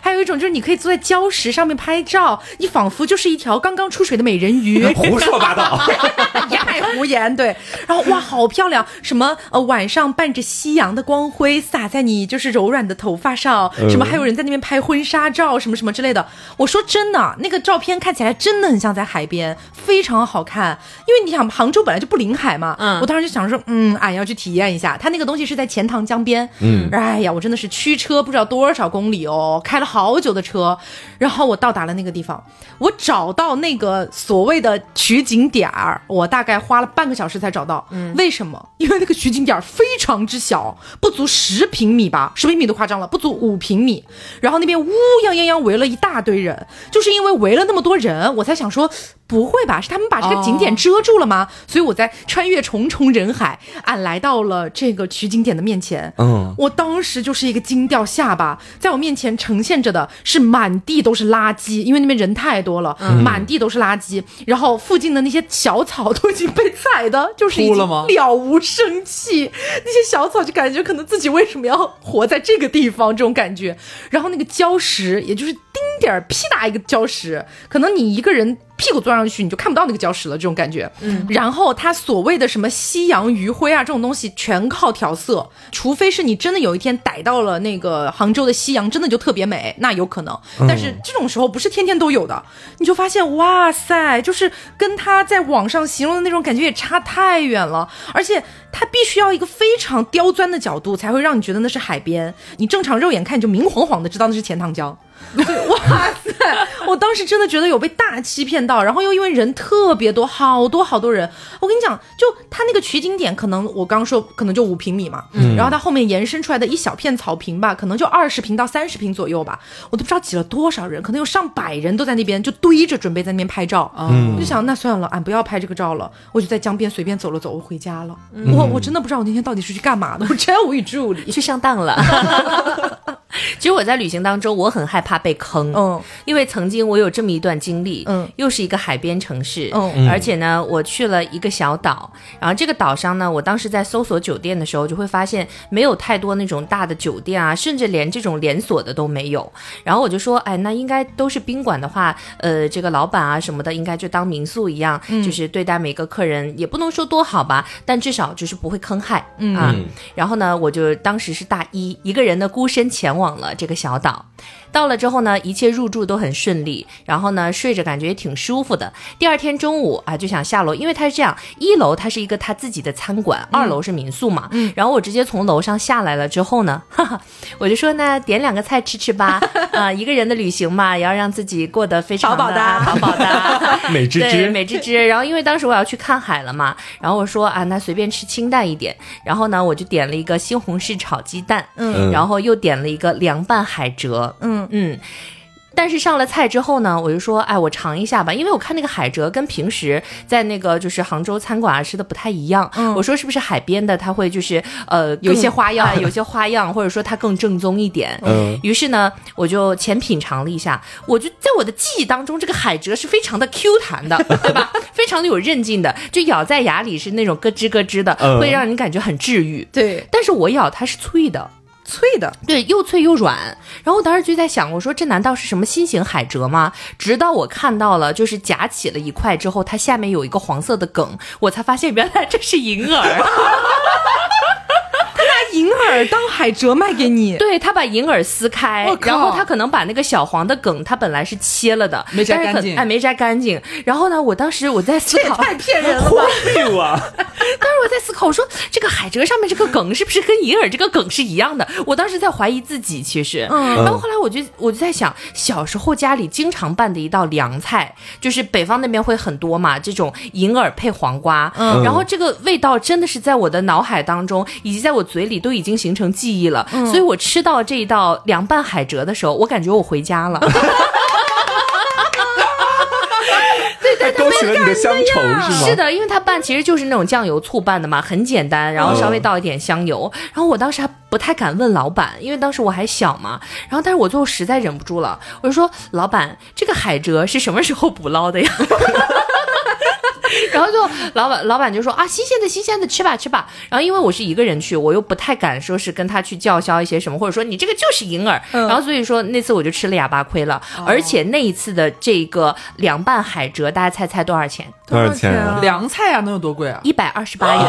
还有一种就是你可以坐在礁石上面拍照，你仿佛就是一条刚刚出水的美人鱼。胡说八道。也爱胡言，对。然后哇，好漂亮！什么呃，晚上伴着夕阳的光辉洒在你就是柔软的头发上，嗯什么还有人在那边拍婚纱照，什么什么之类的。我说真的，那个照片看起来真的很像在海边，非常好看。因为你想，杭州本来就不临海嘛，嗯我当时就想说，嗯，俺要去体验一下。它那个东西是在钱塘江边，嗯哎呀，我真的是驱车不知道多少公里哦，开了好久的车，然后我到达了那个地方，我找到那个所谓的取景点儿，我大概花了半个小时才找到。嗯，为什么？因为那个取景点儿非常之小，不足十平米吧，十平米都夸张了，不足五平米。然后那边乌泱泱泱围了一大堆人，就是因为围了那么多人，我才想说，不会吧？是他们把这个景点遮住了吗？所以我在穿越重重人海，俺来到了这个取景点的面前。嗯，我当时就是一个惊掉下巴，在我面前呈现着的是满地都是垃圾，因为那边人太多了，满地都是垃圾。然后附近的那些小草都已经被踩的，就是已经了无生气。那些小草就感觉可能自己为什么要活在这个地方这种感觉。然后那个礁石，也就是丁点儿屁大一个礁石，可能你一个人。屁股坐上去你就看不到那个礁石了，这种感觉。嗯，然后它所谓的什么夕阳余晖啊，这种东西全靠调色，除非是你真的有一天逮到了那个杭州的夕阳，真的就特别美，那有可能。但是这种时候不是天天都有的，你就发现哇塞，就是跟他在网上形容的那种感觉也差太远了，而且它必须要一个非常刁钻的角度才会让你觉得那是海边，你正常肉眼看你就明晃晃的知道那是钱塘江。对，哇塞！我当时真的觉得有被大欺骗到，然后又因为人特别多，好多好多人。我跟你讲，就他那个取景点，可能我刚说可能就五平米嘛，嗯然后它后面延伸出来的一小片草坪吧，可能就二十平到三十平左右吧，我都不知道挤了多少人，可能有上百人都在那边就堆着准备在那边拍照。嗯我就想，那算了，俺不要拍这个照了，我就在江边随便走了走，我回家了。嗯我我真的不知道我那天到底是去干嘛的，我真无语助理。去上当了。其实我在旅行当中，我很害怕被坑，嗯。因为曾经我有这么一段经历，嗯。又是一个海边城市，嗯。而且呢，我去了一个小岛，然后这个岛上呢，我当时在搜索酒店的时候，就会发现没有太多那种大的酒店啊，甚至连这种连锁的都没有。然后我就说，哎，那应该都是宾馆的话，呃，这个老板啊什么的，应该就当民宿一样，就是对待每个客人，也不能说多好吧，但至少就是不会坑害，嗯。啊。然后呢，我就当时是大一，一个人呢孤身前往了这个小岛。到了之后呢，一切入住都很顺利，然后呢睡着感觉也挺舒服的。第二天中午啊就想下楼，因为它是这样，一楼它是一个他自己的餐馆，二楼是民宿嘛。嗯。然后我直接从楼上下来了之后呢，哈哈，我就说那点两个菜吃吃吧。啊、一个人的旅行嘛，也要让自己过得非常饱饱的饱饱的。美滋滋，美滋滋。然后因为当时我要去看海了嘛，然后我说啊，那随便吃清淡一点。然后呢，我就点了一个西红柿炒鸡蛋，嗯然后又点了一个凉拌海蜇，嗯。嗯。但是上了菜之后呢，我就说，哎，我尝一下吧，因为我看那个海蜇跟平时在那个就是杭州餐馆啊吃的不太一样。我说是不是海边的它会就是呃有一些花样。哎有些花样，或者说它更正宗一点。嗯。于是呢，我就浅品尝了一下，我就在我的记忆当中，这个海蜇是非常的 Q 弹的，对吧？非常的有韧劲的，就咬在牙里是那种咯吱咯吱的，嗯。会让人感觉很治愈。对，但是我咬它是脆的，脆的，对，又脆又软。然后我当时就在想，我说这难道是什么新型海蜇吗？直到我看到了，就是夹起了一块之后，它下面有一个黄色的梗，我才发现原来这是银耳。拿银耳当海蜇卖给你，对他把银耳撕开然后他可能把那个小黄的梗，他本来是切了的，没摘干净。哎，没摘干净。然后呢，我当时我在思考，太骗人了吧？当时我在思考，我说这个海蜇上面这个梗是不是跟银耳这个梗是一样的？我当时在怀疑自己，其实，嗯，然后后来我就我就在想，小时候家里经常拌的一道凉菜，就是北方那边会很多嘛，这种银耳配黄瓜，嗯，然后这个味道真的是在我的脑海当中以及在我嘴里都已经形成记忆了，所以我吃到这一道凉拌海蜇的时候，我感觉我回家了。还勾起了你的乡愁是吗？是的，因为它拌其实就是那种酱油醋拌的嘛，很简单，然后稍微倒一点香油。然后我当时还不太敢问老板，因为当时我还小嘛。然后但是我最后实在忍不住了，我就说：“老板，这个海蜇是什么时候捕捞的呀？” 然后就老板老板就说啊，新鲜的新鲜的，吃吧吃吧。然后因为我是一个人去，我又不太敢说是跟他去叫嚣一些什么，或者说你这个就是银耳。然后所以说那次我就吃了哑巴亏了，而且那一次的这个凉拌海蜇，大家猜猜多少钱？多少钱啊？凉菜啊，能有多贵啊？一百二十八元。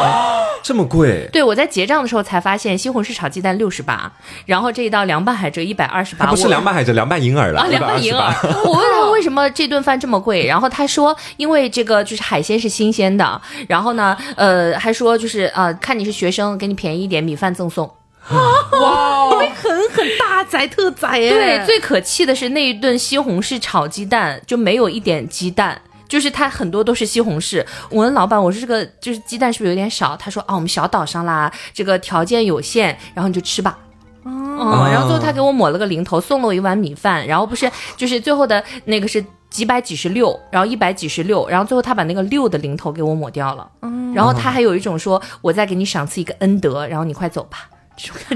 这么贵？对我在结账的时候才发现，西红柿炒鸡蛋六十八，然后这一道凉拌海蜇一百二十八。不是凉拌海蜇，凉拌银耳了，啊，凉拌银耳。我问他为什么这顿饭这么贵，然后他说，因为这个就是海鲜是新鲜的，然后呢，呃，还说就是呃，看你是学生，给你便宜一点，米饭赠送。哇，狠狠大宰特宰哎！对，最可气的是那一顿西红柿炒鸡蛋就没有一点鸡蛋。就是它很多都是西红柿，我问老板，我说这个就是鸡蛋是不是有点少？他说啊，我们小岛上啦，这个条件有限，然后你就吃吧。哦，然后最后他给我抹了个零头，送了我一碗米饭，然后不是就是最后的那个是几百几十六，然后一百几十六，然后最后他把那个六的零头给我抹掉了，嗯然后他还有一种说，我再给你赏赐一个恩德，然后你快走吧。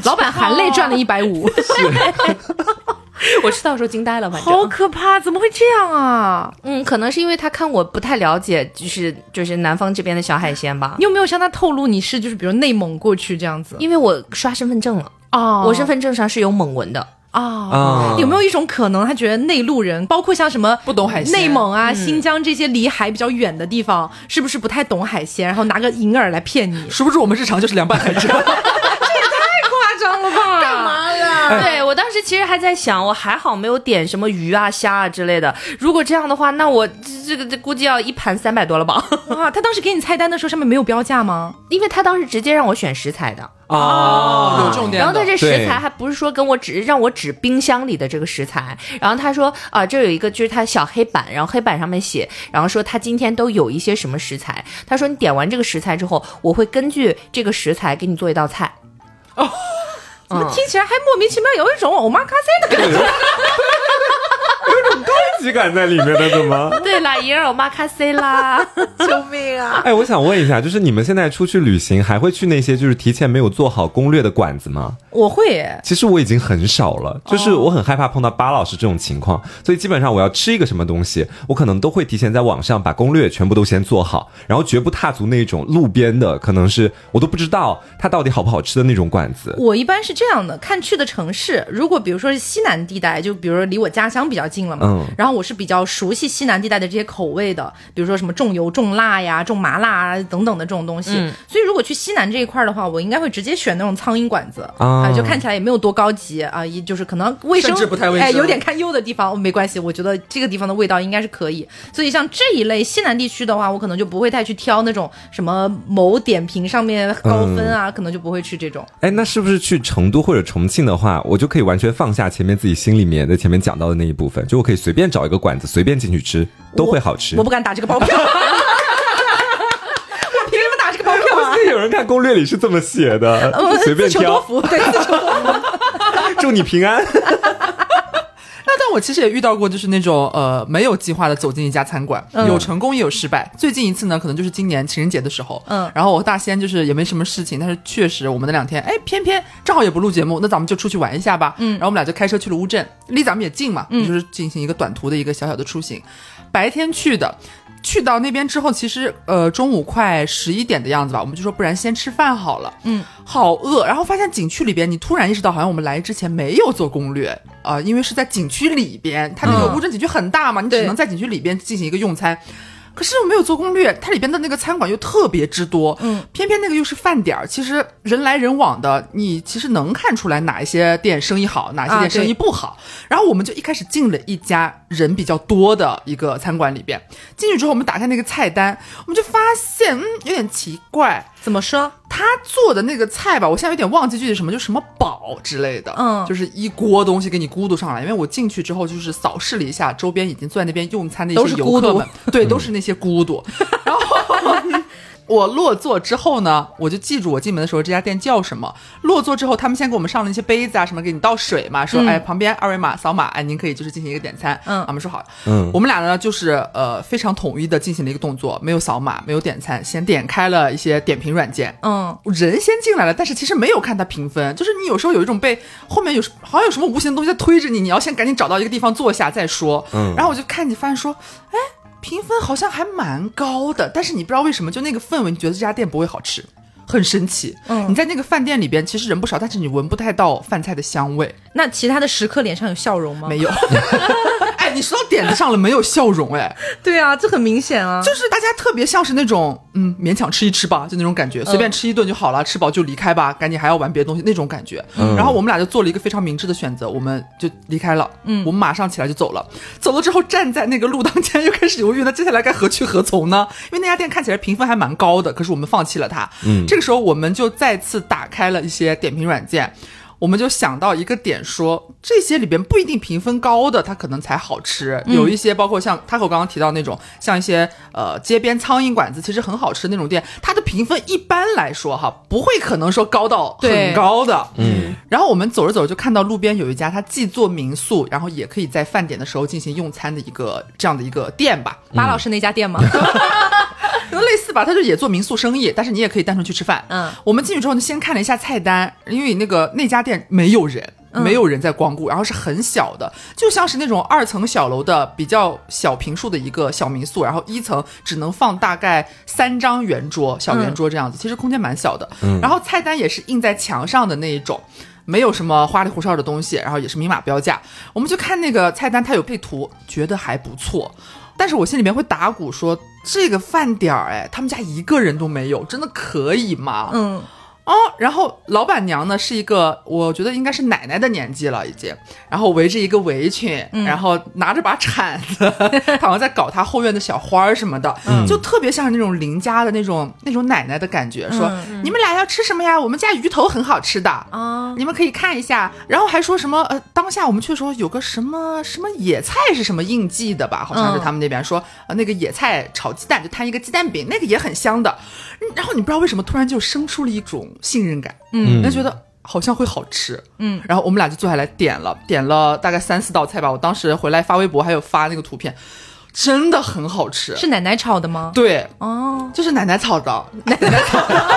老板含泪赚了一百五，我吃到时候惊呆了，反正好可怕！怎么会这样啊？嗯，可能是因为他看我不太了解，就是就是南方这边的小海鲜吧你。有没有向他透露你是就是比如内蒙过去这样子？因为我刷身份证了，哦我身份证上是有蒙文的。啊啊有没有一种可能，他觉得内陆人，包括像什么不懂海鲜内蒙啊、新疆这些离海比较远的地方，是不是不太懂海鲜，然后拿个银耳来骗你？殊不知我们日常就是凉拌海蜇。夸张了吧？对我当时其实还在想，我还好没有点什么鱼啊、虾啊之类的。如果这样的话，那我这这个这估计要一盘三百多了吧？啊，他当时给你菜单的时候上面没有标价吗？因为他当时直接让我选食材的，哦，有重点。然后他这食材还不是说跟我指让我指冰箱里的这个食材，然后他说啊、这有一个就是他小黑板，然后黑板上面写，然后说他今天都有一些什么食材。他说你点完这个食材之后，我会根据这个食材给你做一道菜。怎么听起来还莫名其妙有一种欧玛卡塞的感觉？高级感在里面的怎么？对啦，银耳马卡塞啦，救命啊！哎，我想问一下，就是你们现在出去旅行，还会去那些就是提前没有做好攻略的馆子吗？我会耶，其实我已经很少了，就是我很害怕碰到巴老师这种情况，所以基本上我要吃一个什么东西，我可能都会提前在网上把攻略全部都先做好，然后绝不踏足那种路边的，可能是我都不知道它到底好不好吃的那种馆子。我一般是这样的，看去的城市，如果比如说是西南地带，就比如说离我家乡比较近了嘛，嗯然后我是比较熟悉西南地带的这些口味的，比如说什么重油重辣呀、重麻辣啊等等的这种东西。嗯所以如果去西南这一块的话，我应该会直接选那种苍蝇馆子啊就看起来也没有多高级啊，也就是可能卫生甚至不太卫生哎，有点堪忧的地方，没关系，我觉得这个地方的味道应该是可以。所以像这一类西南地区的话，我可能就不会太去挑那种什么某点评上面高分啊，可能就不会去这种。哎，那是不是去成都或者重庆的话，我就可以完全放下前面自己心里面在前面讲到的那一部分，就我可以随便找一个馆子，随便进去吃，都会好吃。我不敢打这个包票。我凭什么打这个包票啊？有人看攻略里是这么写的，呃随便挑，福，对，自求多福。祝你平安。我其实也遇到过，就是那种呃没有计划的走进一家餐馆，嗯有成功也有失败。最近一次呢，可能就是今年情人节的时候，嗯然后我和大仙就是也没什么事情，但是确实我们那两天，哎，偏偏正好也不录节目，那咱们就出去玩一下吧。嗯，然后我们俩就开车去了乌镇，离咱们也近嘛，嗯就是进行一个短途的一个小小的出行。白天去的，去到那边之后，其实呃中午快十一点的样子吧，我们就说不然先吃饭好了。嗯，好饿，然后发现景区里边，你突然意识到好像我们来之前没有做攻略啊、因为是在景区里边，它那个嗯乌镇景区很大嘛，你只能在景区里边进行一个用餐。可是我没有做攻略，它里边的那个餐馆又特别之多，嗯，偏偏那个又是饭点儿，其实人来人往的，你其实能看出来哪一些店生意好，哪些啊店生意不好。然后我们就一开始进了一家人比较多的一个餐馆里边，进去之后我们打开那个菜单，我们就发现，嗯，有点奇怪，怎么说？他做的那个菜吧，我现在有点忘记具体什么，就什么煲之类的，嗯就是一锅东西给你咕嘟上来。因为我进去之后，就是扫视了一下周边已经坐在那边用餐的一些游客们，对，都是那些咕嘟。然后我落座之后呢，我就记住我进门的时候这家店叫什么。落座之后，他们先给我们上了一些杯子啊，什么给你倒水嘛，说、嗯哎旁边二维码扫码，哎您可以就是进行一个点餐。嗯我们说好，嗯我们俩呢就是呃非常统一的进行了一个动作，没有扫码，没有点餐，先点开了一些点评软件。嗯，人先进来了，但是其实没有看他评分，就是你有时候有一种被后面有好像有什么无形的东西在推着你，你要先赶紧找到一个地方坐下再说。嗯然后我就看你发现说，哎，评分好像还蛮高的，但是你不知道为什么，就那个氛围，你觉得这家店不会好吃。很神奇，嗯你在那个饭店里边，其实人不少，但是你闻不太到饭菜的香味，那其他的食客脸上有笑容吗？没有。哎，你说到点子上了，没有笑容，哎，对啊，这很明显啊。就是大家特别像是那种，嗯，勉强吃一吃吧，就那种感觉，随便吃一顿就好了，吃饱就离开吧，赶紧还要玩别的东西那种感觉。嗯然后我们俩就做了一个非常明智的选择，我们就离开了。嗯，我们马上起来就走了。走了之后，站在那个路当间又开始犹豫，那接下来该何去何从呢？因为那家店看起来评分还蛮高的，可是我们放弃了它。嗯这个时候我们就再次打开了一些点评软件。我们就想到一个点说，这些里边不一定评分高的，它可能才好吃。有一些包括像他和我刚刚提到那种，像一些呃街边苍蝇馆子，其实很好吃的那种店，它的评分一般来说哈，不会可能说高到很高的。嗯，然后我们走着走着就看到路边有一家，它既做民宿，然后也可以在饭点的时候进行用餐的一个这样的一个店吧。马老师那家店吗？可能类似吧，他就也做民宿生意，但是你也可以单纯去吃饭。嗯，我们进去之后呢，先看了一下菜单，因为那个那家店没有人。嗯没有人在光顾，然后是很小的，就像是那种二层小楼的比较小平数的一个小民宿，然后一层只能放大概三张圆桌，小圆桌这样子，其实空间蛮小的。然后菜单也是印在墙上的那一种。没有什么花里胡哨的东西，然后也是明码标价。我们就看那个菜单，它有配图，觉得还不错。但是我心里面会打鼓说，这个饭点儿，哎，他们家一个人都没有，真的可以吗？嗯，哦，然后老板娘呢是一个，我觉得应该是奶奶的年纪了已经，然后围着一个围裙，然后拿着把铲子，好像在搞她后院的小花儿什么的，就特别像那种邻家的那种那种奶奶的感觉，说、你们俩要吃什么呀？我们家鱼头很好吃的啊你们可以看一下。然后还说什么呃，当下我们去的时候有个什么什么野菜是什么应季的吧，好像是嗯他们那边说、呃、那个野菜炒鸡蛋就摊一个鸡蛋饼，那个也很香的。嗯然后你不知道为什么突然就生出了一种信任感，嗯，就觉得。好像会好吃，嗯，然后我们俩就坐下来点了，点了大概三四道菜吧。我当时回来发微博，还有发那个图片，真的很好吃。是奶奶炒的吗？对，哦，就是奶奶炒的，奶奶炒的。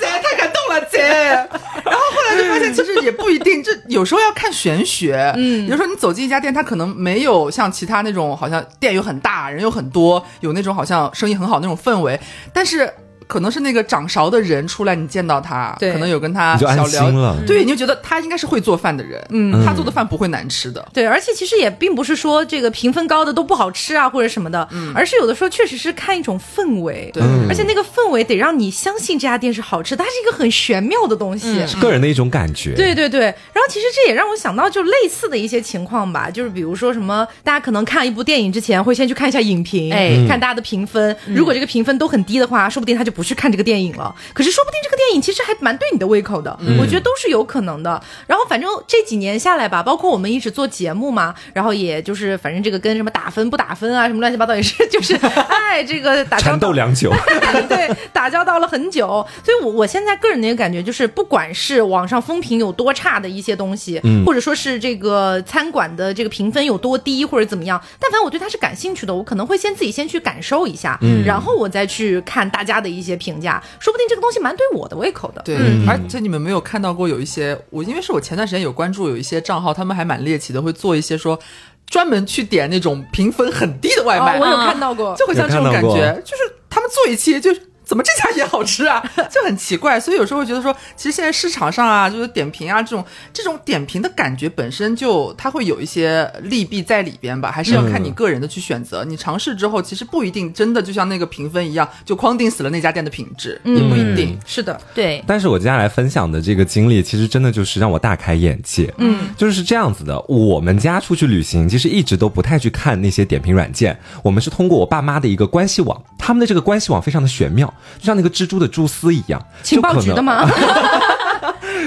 姐，太感动了，姐。然后后来就发现，其实也不一定，这有时候要看玄学。嗯，有时候你走进一家店，它可能没有像其他那种，好像店又很大，人又很多，有那种好像生意很好那种氛围，但是。可能是那个掌勺的人出来，你见到他，对。可能有跟他小聊了。对，你就觉得他应该是会做饭的人，嗯，他做的饭不会难吃的，对，而且其实也并不是说这个评分高的都不好吃啊，或者什么的，嗯。而是有的时候确实是看一种氛围，对。而且那个氛围得让你相信这家店是好吃，它是一个很玄妙的东西。是个人的一种感觉。对对对，然后其实这也让我想到就类似的一些情况吧，就是比如说什么，大家可能看一部电影之前会先去看一下影评，哎。看大家的评分，如果这个评分都很低的话，说不定他就不去看这个电影了。可是说不定这个电影其实还蛮对你的胃口的，我觉得都是有可能的。然后反正这几年下来吧，包括我们一直做节目嘛，然后也就是反正这个跟什么打分不打分啊，什么乱七八糟也是，就是哎这个打交缠道斗良久，对，打交道了很久，所以我我现在个人的一个感觉就是，不管是网上风评有多差的一些东西，嗯。或者说是这个餐馆的这个评分有多低或者怎么样，但凡我对它是感兴趣的，我可能会先自己先去感受一下，嗯。然后我再去看大家的一些评价，说不定这个东西蛮对我的胃口的。对，而且你们没有看到过有一些，我因为是我前段时间有关注有一些账号，他们还蛮猎奇的，会做一些说专门去点那种评分很低的外卖，哦我有看到过，就会像这种感觉，就是他们做一期就是。怎么这家也好吃啊？就很奇怪，所以有时候会觉得说，其实现在市场上啊，就是点评啊这种这种点评的感觉本身就它会有一些利弊在里边吧，还是要看你个人的去选择。你尝试之后，其实不一定真的就像那个评分一样，就框定死了那家店的品质，也不一定。是的，对，但是我接下来分享的这个经历，其实真的就是让我大开眼界。嗯，就是这样子的。我们家出去旅行，其实一直都不太去看那些点评软件，我们是通过我爸妈的一个关系网，他们的这个关系网非常的玄妙，就像那个蜘蛛的蛛丝一样。情报局的吗？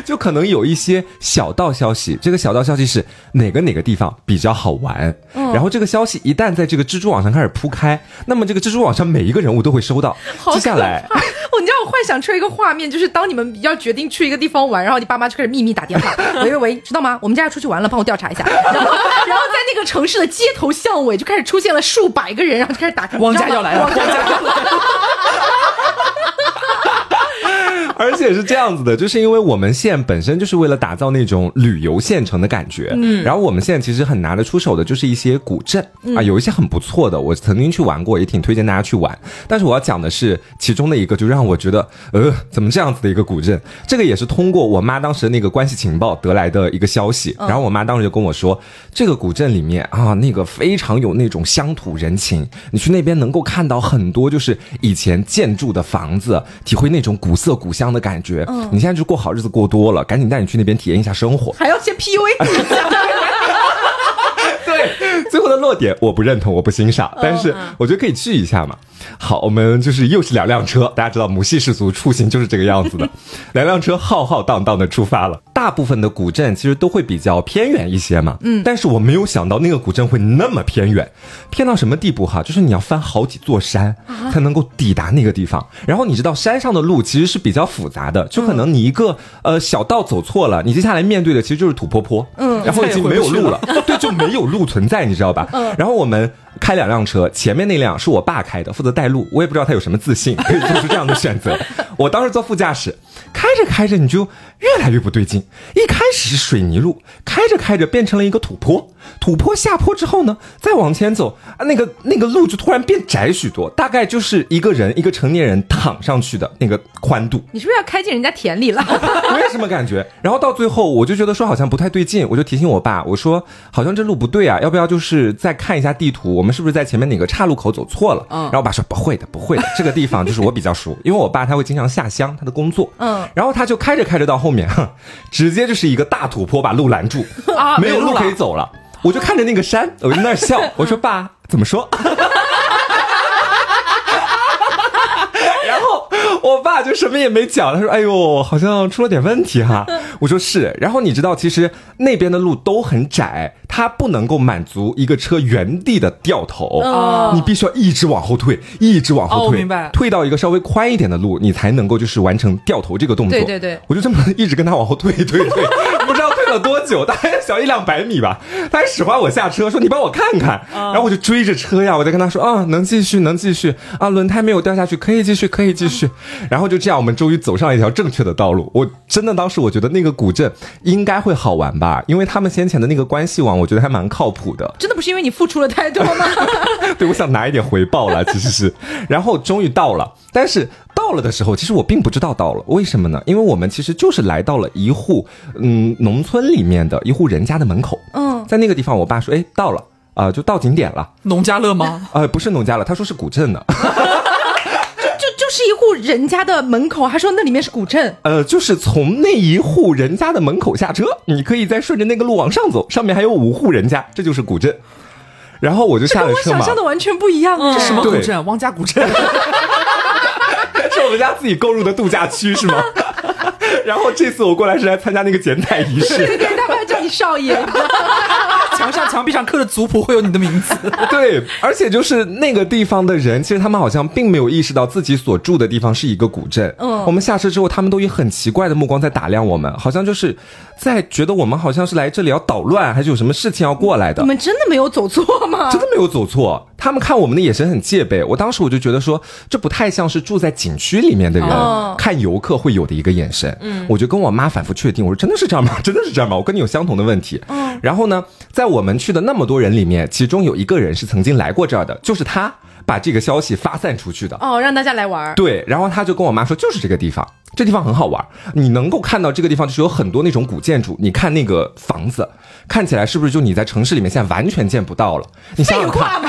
就可能有一些小道消息，这个小道消息是哪个哪个地方比较好玩，嗯然后这个消息一旦在这个蜘蛛网上开始铺开，那么这个蜘蛛网上每一个人物都会收到。接下来哦，你知道我幻想出一个画面，就是当你们要决定去一个地方玩，然后你爸妈就开始秘密打电话，喂喂喂，知道吗？我们家要出去玩了，帮我调查一下。然后，然后在那个城市的街头巷尾就开始出现了数百个人，然后就开始打。汪家要来了，汪家要来了。而且是这样子的，就是因为我们县本身就是为了打造那种旅游县城的感觉，嗯，然后我们县其实很拿得出手的，就是一些古镇、啊，有一些很不错的，我曾经去玩过，也挺推荐大家去玩。但是我要讲的是其中的一个，就让我觉得，呃，怎么这样子的一个古镇？这个也是通过我妈当时的那个关系情报得来的一个消息，然后我妈当时就跟我说，这个古镇里面啊，那个非常有那种乡土人情，你去那边能够看到很多就是以前建筑的房子，体会那种古色古香的感觉。你现在就过好日子过多了，赶紧带你去那边体验一下生活。还要先 PUA 你一下。对，最后的落点我不认同，我不欣赏，但是我觉得可以去一下嘛。好，我们就是又是两辆车，大家知道母系氏族出行就是这个样子的，两辆车浩浩荡荡的出发了。大部分的古镇其实都会比较偏远一些嘛，嗯，但是我没有想到那个古镇会那么偏远，偏到什么地步哈？就是你要翻好几座山才能够抵达那个地方。然后你知道山上的路其实是比较复杂的，就可能你一个呃小道走错了，你接下来面对的其实就是土坡坡，嗯，然后已经没有路了，对，就没有路存在，你知道吧？嗯，然后我们。开两辆车，前面那辆是我爸开的，负责带路。我也不知道他有什么自信，可以做出这样的选择。我当时坐副驾驶，开着开着你就越来越不对劲。一开始是水泥路，开着开着变成了一个土坡，土坡下坡之后呢，再往前走，啊，那个那个路就突然变窄许多，大概就是一个人一个成年人躺上去的那个宽度。你是不是要开进人家田里了？我也什么感觉？然后到最后，我就觉得说好像不太对劲，我就提醒我爸，我说好像这路不对啊，要不要就是再看一下地图，我们是不是在前面哪个岔路口走错了？嗯，然后我爸说不会的，不会的，这个地方就是我比较熟，因为我爸他会经常下乡，他的工作。嗯，然后他就开着开着到后面，直接就是一个大土坡把路拦住，啊没有路可以走了。我就看着那个山，我就在那儿笑，我说 爸怎么说？然后我爸就什么也没讲，他说：“哎呦，好像出了点问题哈。”我说是。然后你知道，其实那边的路都很窄，它不能够满足一个车原地的掉头，哦你必须要一直往后退，一直往后退，哦明白退到一个稍微宽一点的路，你才能够就是完成掉头这个动作。对对对我就这么 一直跟他往后退退退，退了多久，大概小一两百米吧。他还使唤我下车，说你帮我看看，然后我就追着车呀，我在跟他说啊，能继续，能继续啊，轮胎没有掉下去，可以继续，可以继续。然后就这样，我们终于走上了一条正确的道路。我真的当时我觉得那个古镇应该会好玩吧，因为他们先前的那个关系网，我觉得还蛮靠谱的。真的不是因为你付出了太多吗？对，我想拿一点回报了，其实是。然后终于到了，但是到了的时候，其实我并不知道到了，为什么呢？因为我们其实就是来到了一户嗯农村里面的一户人家的门口。嗯，在那个地方，我爸说：“哎，到了。”啊、就到景点了，农家乐吗？呃，不是农家乐，他说是古镇的，就就是一户人家的门口，还说那里面是古镇。呃，就是从那一户人家的门口下车，你可以再顺着那个路往上走，上面还有五户人家，这就是古镇。然后我就下了车嘛，想象的完全不一样啊！这！什么古镇？汪家古镇。是我们家自己购入的度假区是吗？然后这次我过来是来参加那个剪彩仪式，对对，他们还叫你少爷，墙上墙壁上刻的族谱会有你的名字。对，而且就是那个地方的人，其实他们好像并没有意识到自己所住的地方是一个古镇。嗯我们下车之后，他们都以很奇怪的目光在打量我们，好像就是在觉得我们好像是来这里要捣乱，还是有什么事情要过来的你。们真的没有走错吗？真的没有走错，他们看我们的眼神很戒备。我当时我就觉得说，这不太像是住在景区里面的人、哦看游客会有的一个眼神。嗯，我就跟我妈反复确定，我说真的是这样吗？真的是这样吗？我跟你有相同的问题。嗯，然后呢，在我们去的那么多人里面，其中有一个人是曾经来过这儿的，就是他把这个消息发散出去的。哦，让大家来玩儿。对，然后他就跟我妈说，就是这个地方，这地方很好玩。你能够看到这个地方就是有很多那种古建筑，你看那个房子，看起来是不是就你在城市里面现在完全见不到了？你想想看，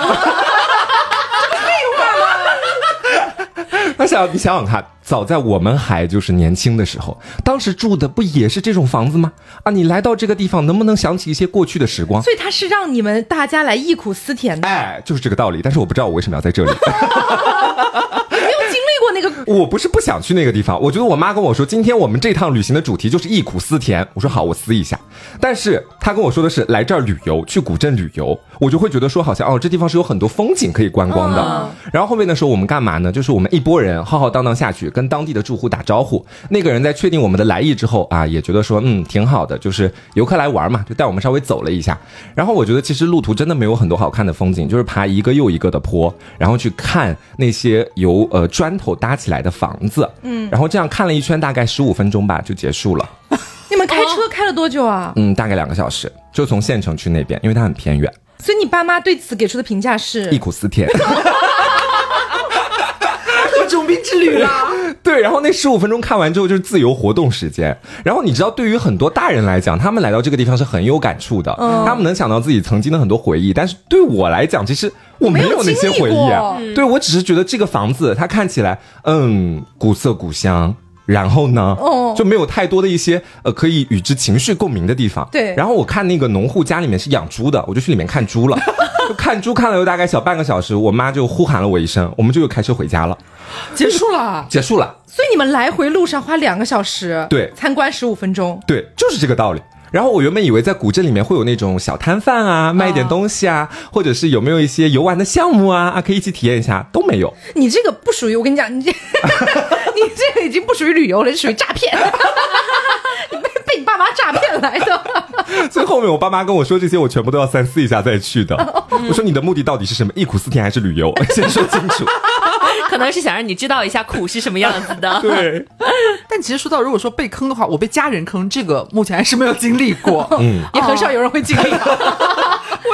那想你想想看，早在我们还就是年轻的时候，当时住的不也是这种房子吗？啊，你来到这个地方，能不能想起一些过去的时光？所以他是让你们大家来忆苦思甜的，哎，就是这个道理。但是我不知道我为什么要在这里。那个。我不是不想去那个地方，我觉得我妈跟我说，今天我们这趟旅行的主题就是忆苦思甜。我说好，我思一下。但是她跟我说的是来这儿旅游，去古镇旅游，我就会觉得说好像哦，这地方是有很多风景可以观光的。嗯然后后面的时候我们干嘛呢？就是我们一拨人浩浩荡荡下去，跟当地的住户打招呼。那个人在确定我们的来意之后啊，也觉得说嗯挺好的，就是游客来玩嘛，就带我们稍微走了一下。然后我觉得其实路途真的没有很多好看的风景，就是爬一个又一个的坡，然后去看那些由呃砖头搭起来的房子，嗯，然后这样看了一圈，大概十五分钟吧就结束了，你们开车开了多久啊？嗯，大概两个小时，就从县城去那边，因为它很偏远，所以你爸妈对此给出的评价是忆苦思甜。特种兵之旅啦！对，然后那十五分钟看完之后就是自由活动时间。然后你知道，对于很多大人来讲，他们来到这个地方是很有感触的，他们能想到自己曾经的很多回忆。但是对我来讲，其实我没有那些回忆啊。对我只是觉得这个房子它看起来，嗯，古色古香。然后呢，哦就没有太多的一些呃可以与之情绪共鸣的地方。对然后我看那个农户家里面是养猪的，我就去里面看猪了。就看猪看了有大概小半个小时，我妈就呼喊了我一声，我们就又开车回家了，结束了。结束了。所以你们来回路上花两个小时，对参观十五分钟。对，就是这个道理。然后我原本以为在古镇里面会有那种小摊贩啊，卖一点东西啊，或者是有没有一些游玩的项目啊，啊，可以一起体验一下，都没有。你这个不属于，我跟你讲，你这 你这个已经不属于旅游了，这属于诈骗。你被被你爸妈诈骗来的。所以后面我爸妈跟我说这些，我全部都要三思一下再去的。我说你的目的到底是什么？忆苦思甜还是旅游？先说清楚。可能是想让你知道一下苦是什么样子的。对，但其实说到，如果说被坑的话，我被家人坑，这个目前还是没有经历过。嗯，也很少有人会经历。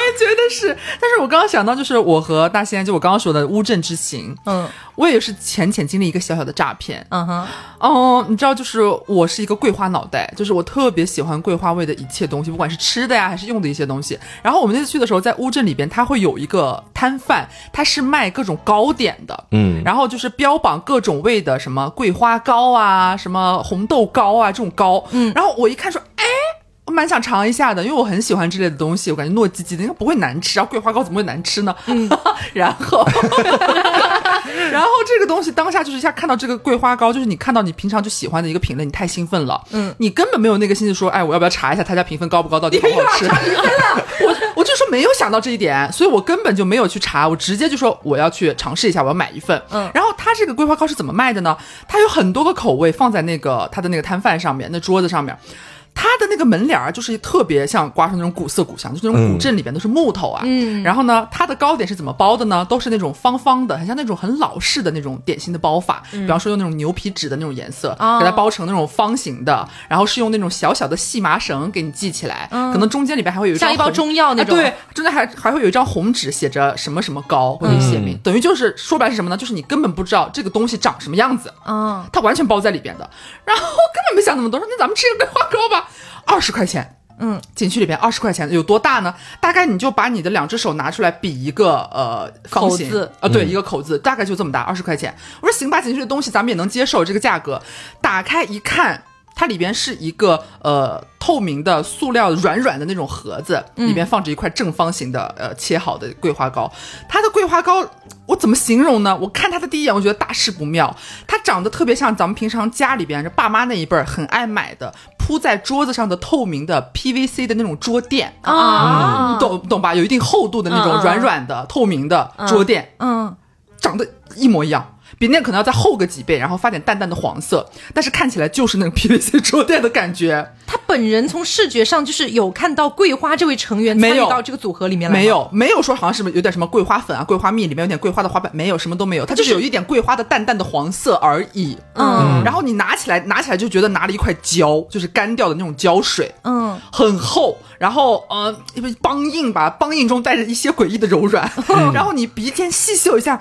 我也觉得是是，但是我刚刚想到，就是我和大仙，就我刚刚说的乌镇之行，嗯我也是浅浅经历一个小小的诈骗。嗯哼，哦，你知道，就是我是一个桂花脑袋，就是我特别喜欢桂花味的一切东西，不管是吃的呀，还是用的一些东西。然后我们那次去的时候，在乌镇里边，它会有一个摊贩，他是卖各种糕点的，嗯，然后就是标榜各种味的，什么桂花糕啊，什么红豆糕啊这种糕。嗯，然后我一看说，哎。我蛮想尝一下的，因为我很喜欢这类的东西，我感觉糯叽叽的，应该不会难吃。啊桂花糕怎么会难吃呢？嗯，然后，然后这个东西当下就是一下看到这个桂花糕，就是你看到你平常就喜欢的一个品类，你太兴奋了，嗯，你根本没有那个心思说，哎，我要不要查一下他家评分高不高，到底好不好吃？我我就说没有想到这一点，所以我根本就没有去查，我直接就说我要去尝试一下，我要买一份。嗯，然后他这个桂花糕是怎么卖的呢？它有很多个口味放在那个他的那个摊贩上面，那桌子上面。它的那个门帘儿就是特别像刮出那种古色古香，就是那种古镇里边都是木头啊。嗯。然后呢，它的糕点是怎么包的呢？都是那种方方的，很像那种很老式的那种点心的包法。嗯比方说用那种牛皮纸的那种颜色，给它包成那种方形的，然后是用那种小小的细麻绳给你系起来，嗯可能中间里边还会有一张像一包中药那种啊对，中间还还会有一张红纸，写着什么什么糕或者写明，等于就是说白了是什么呢？就是你根本不知道这个东西长什么样子。嗯，它完全包在里边的。然后根本没想那么多，说那咱们吃个桂花糕吧，二十块钱。嗯，景区里边二十块钱有多大呢？大概你就把你的两只手拿出来比一个呃方形口子啊、对，一个口子，大概就这么大，二十块钱。我说行吧，景区的东西咱们也能接受这个价格。打开一看，它里边是一个呃透明的塑料软软的那种盒子，里边放着一块正方形的呃切好的桂花糕。它的桂花糕我怎么形容呢？我看它的第一眼，我觉得大事不妙。它长得特别像咱们平常家里边这爸妈那一辈儿很爱买的铺在桌子上的透明的 PVC 的那种桌垫啊你懂懂吧？有一定厚度的那种软软的、透明的桌垫，嗯，长得一模一样，比那可能要再厚个几倍，然后发点淡淡的黄色，但是看起来就是那个 PVC 桌垫的感觉。他本人从视觉上就是有看到桂花这位成员参与到这个组合里面来吗？没，有，没有说好像是不是有点什么桂花粉啊、桂花蜜，里面有点桂花的花瓣，没有，什么都没有，它就是有一点桂花的淡淡的黄色而已。嗯。然后你拿起来，拿起来就觉得拿了一块胶，就是干掉的那种胶水，嗯，很厚，然后呃，因为梆硬吧，梆硬中带着一些诡异的柔软，然后你鼻尖细嗅一下，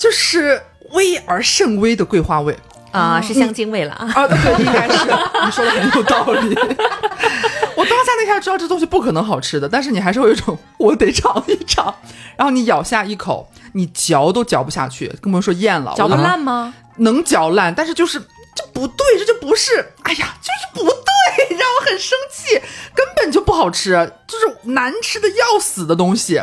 就是微而甚微的桂花味。啊，是香精味了啊。啊，对，应该是 你说的很有道理。我当下那下知道这东西不可能好吃的，但是你还是会有一种我得尝一尝。然后你咬下一口，你嚼都嚼不下去，更不用说咽了。嚼不烂吗？能嚼烂，但是就是这不对，这就不是，哎呀，就是不对，让我很生气，根本就不好吃，就是难吃的要死的东西。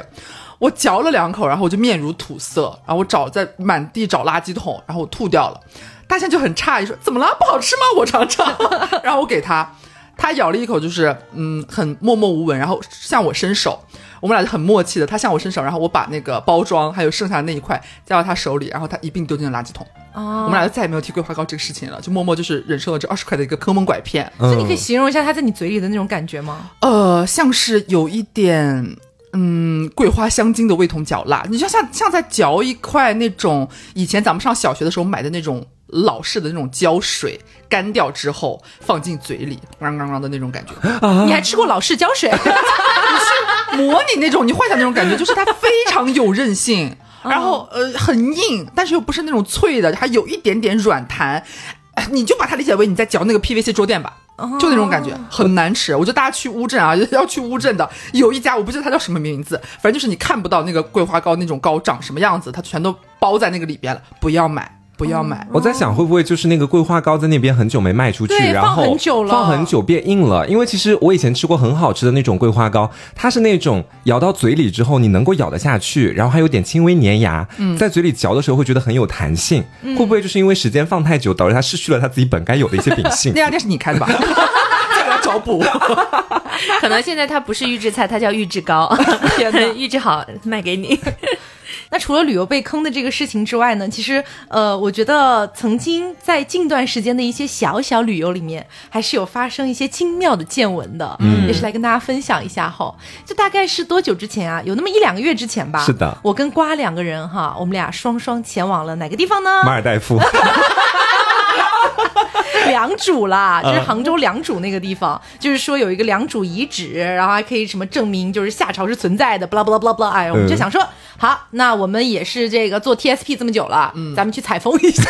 我嚼了两口，然后我就面如土色，然后我找在满地找垃圾桶，然后我吐掉了。大象就很诧异说：“怎么了？不好吃吗？我尝尝。”然后我给他，他咬了一口，就是嗯，很默默无闻，然后向我伸手。我们俩就很默契的，他向我伸手，然后我把那个包装还有剩下的那一块交到他手里，然后他一并丢进了垃圾桶。哦我们俩就再也没有提桂花糕这个事情了，就默默就是忍受了这二十块的一个坑蒙拐骗。所以你可以形容一下它在你嘴里的那种感觉吗？呃，像是有一点。嗯，桂花香精的味同嚼蜡，你就像像在嚼一块那种以前咱们上小学的时候买的那种老式的那种胶水，干掉之后放进嘴里，啷啷啷的那种感觉。你还吃过老式胶水？你是模拟那种，你幻想那种感觉，就是它非常有韧性，然后呃很硬，但是又不是那种脆的，还有一点点软弹。哎你就把它理解为你在嚼那个 PVC 桌垫吧，就那种感觉，很难吃。我觉得大家去乌镇啊，要去乌镇的有一家，我不记得它叫什么名字，反正就是你看不到那个桂花糕那种糕长什么样子，它全都包在那个里边了，不要买，不要买。我在想，会不会就是那个桂花糕在那边很久没卖出去，对然后放很久了放很久变硬了。因为其实我以前吃过很好吃的那种桂花糕，它是那种咬到嘴里之后你能够咬得下去，然后还有点轻微粘牙，在嘴里嚼的时候会觉得很有弹性。会不会就是因为时间放太久，导致它失去了它自己本该有的一些秉性 那？家店是你开的吧？再给他找补。可能现在它不是预制菜，它叫预制糕，预制好卖给你。那除了旅游被坑的这个事情之外呢，其实呃，我觉得曾经在近段时间的一些小小旅游里面，还是有发生一些精妙的见闻的，嗯，也是来跟大家分享一下哈。就大概是多久之前啊？有那么一两个月之前吧。是的我跟瓜两个人哈，我们俩双双前往了哪个地方呢？马尔代夫，良渚啦，就是杭州良渚那个地方，就是说有一个良渚遗址，然后还可以什么证明就是夏朝是存在的，不啦不啦不啦不啦，哎，我们就想说，好，那我们也是这个做 TSP 这么久了，咱们去采风一下，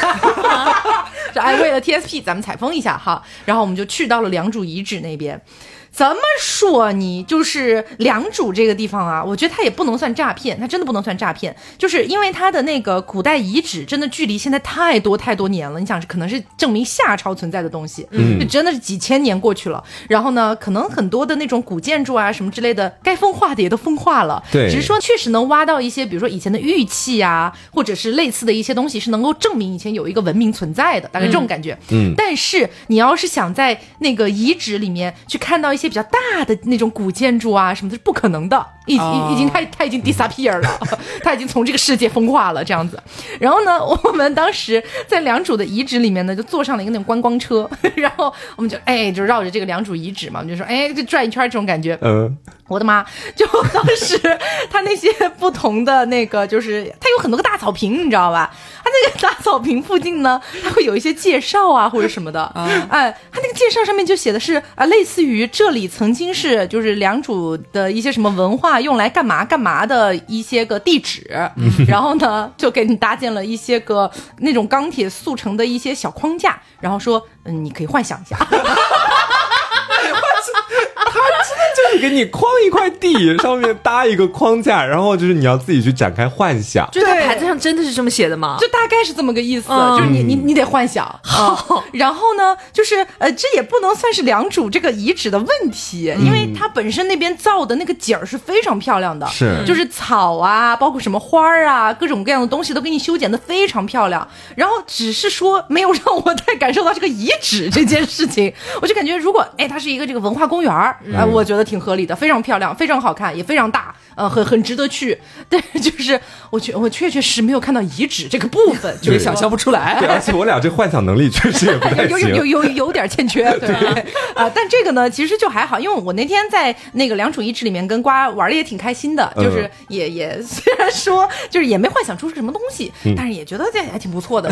说哎，为了 TSP 咱们采风一下哈，然后我们就去到了良渚遗址那边。怎么说你就是良渚这个地方啊？我觉得它也不能算诈骗，它真的不能算诈骗，就是因为它的那个古代遗址真的距离现在太多太多年了。你想，可能是证明夏朝存在的东西，嗯，就真的是几千年过去了。然后呢，可能很多的那种古建筑啊什么之类的，该风化的也都风化了。对，只是说确实能挖到一些，比如说以前的玉器啊，或者是类似的一些东西，是能够证明以前有一个文明存在的，大概这种感觉。嗯，但是你要是想在那个遗址里面去看到一些比较大的那种古建筑啊什么的，是不可能的，已哦已已经它它已经 disappear 了，它已经从这个世界风化了这样子。然后呢，我们当时在良渚的遗址里面呢，就坐上了一个那种观光车，然后我们就哎就绕着这个良渚遗址嘛，我们就说哎就转一圈这种感觉。嗯，我的妈！就当时 他那些不同的那个，就是它有很多个大草坪，你知道吧？他那个大草坪附近呢，他会有一些介绍啊或者什么的。哎，他那个介绍上面就写的是啊，类似于这里曾经是就是良渚的一些什么文化用来干嘛干嘛的一些个地址，然后呢就给你搭建了一些个那种钢铁速成的一些小框架，然后说嗯，你可以幻想一下。就 是给你框一块地，上面搭一个框架，然后就是你要自己去展开幻想。就在对。牌子上真的是这么写的吗？就大概是这么个意思，嗯。就是你你你得幻想。好、然后呢，就是呃，这也不能算是良渚这个遗址的问题，因为它本身那边造的那个景儿是非常漂亮的，是。就是草啊，包括什么花儿啊，各种各样的东西都给你修剪的非常漂亮。然后只是说没有让我太感受到这个遗址这件事情，我就感觉如果哎它是一个这个文化公园儿，呃，我觉得挺合理的，非常漂亮，非常好看，也非常大，呃，很很值得去。但是就是我确我确确实没有看到遗址这个部分，就就是是想象不出来。对，而且我俩这幻想能力确实也不太有 有有。有有点欠缺，对啊、但这个呢，其实就还好，因为我那天在那个良渚遗址里面跟瓜玩的也挺开心的，嗯就是也也虽然说就是也没幻想出是什么东西，嗯但是也觉得这还挺不错的。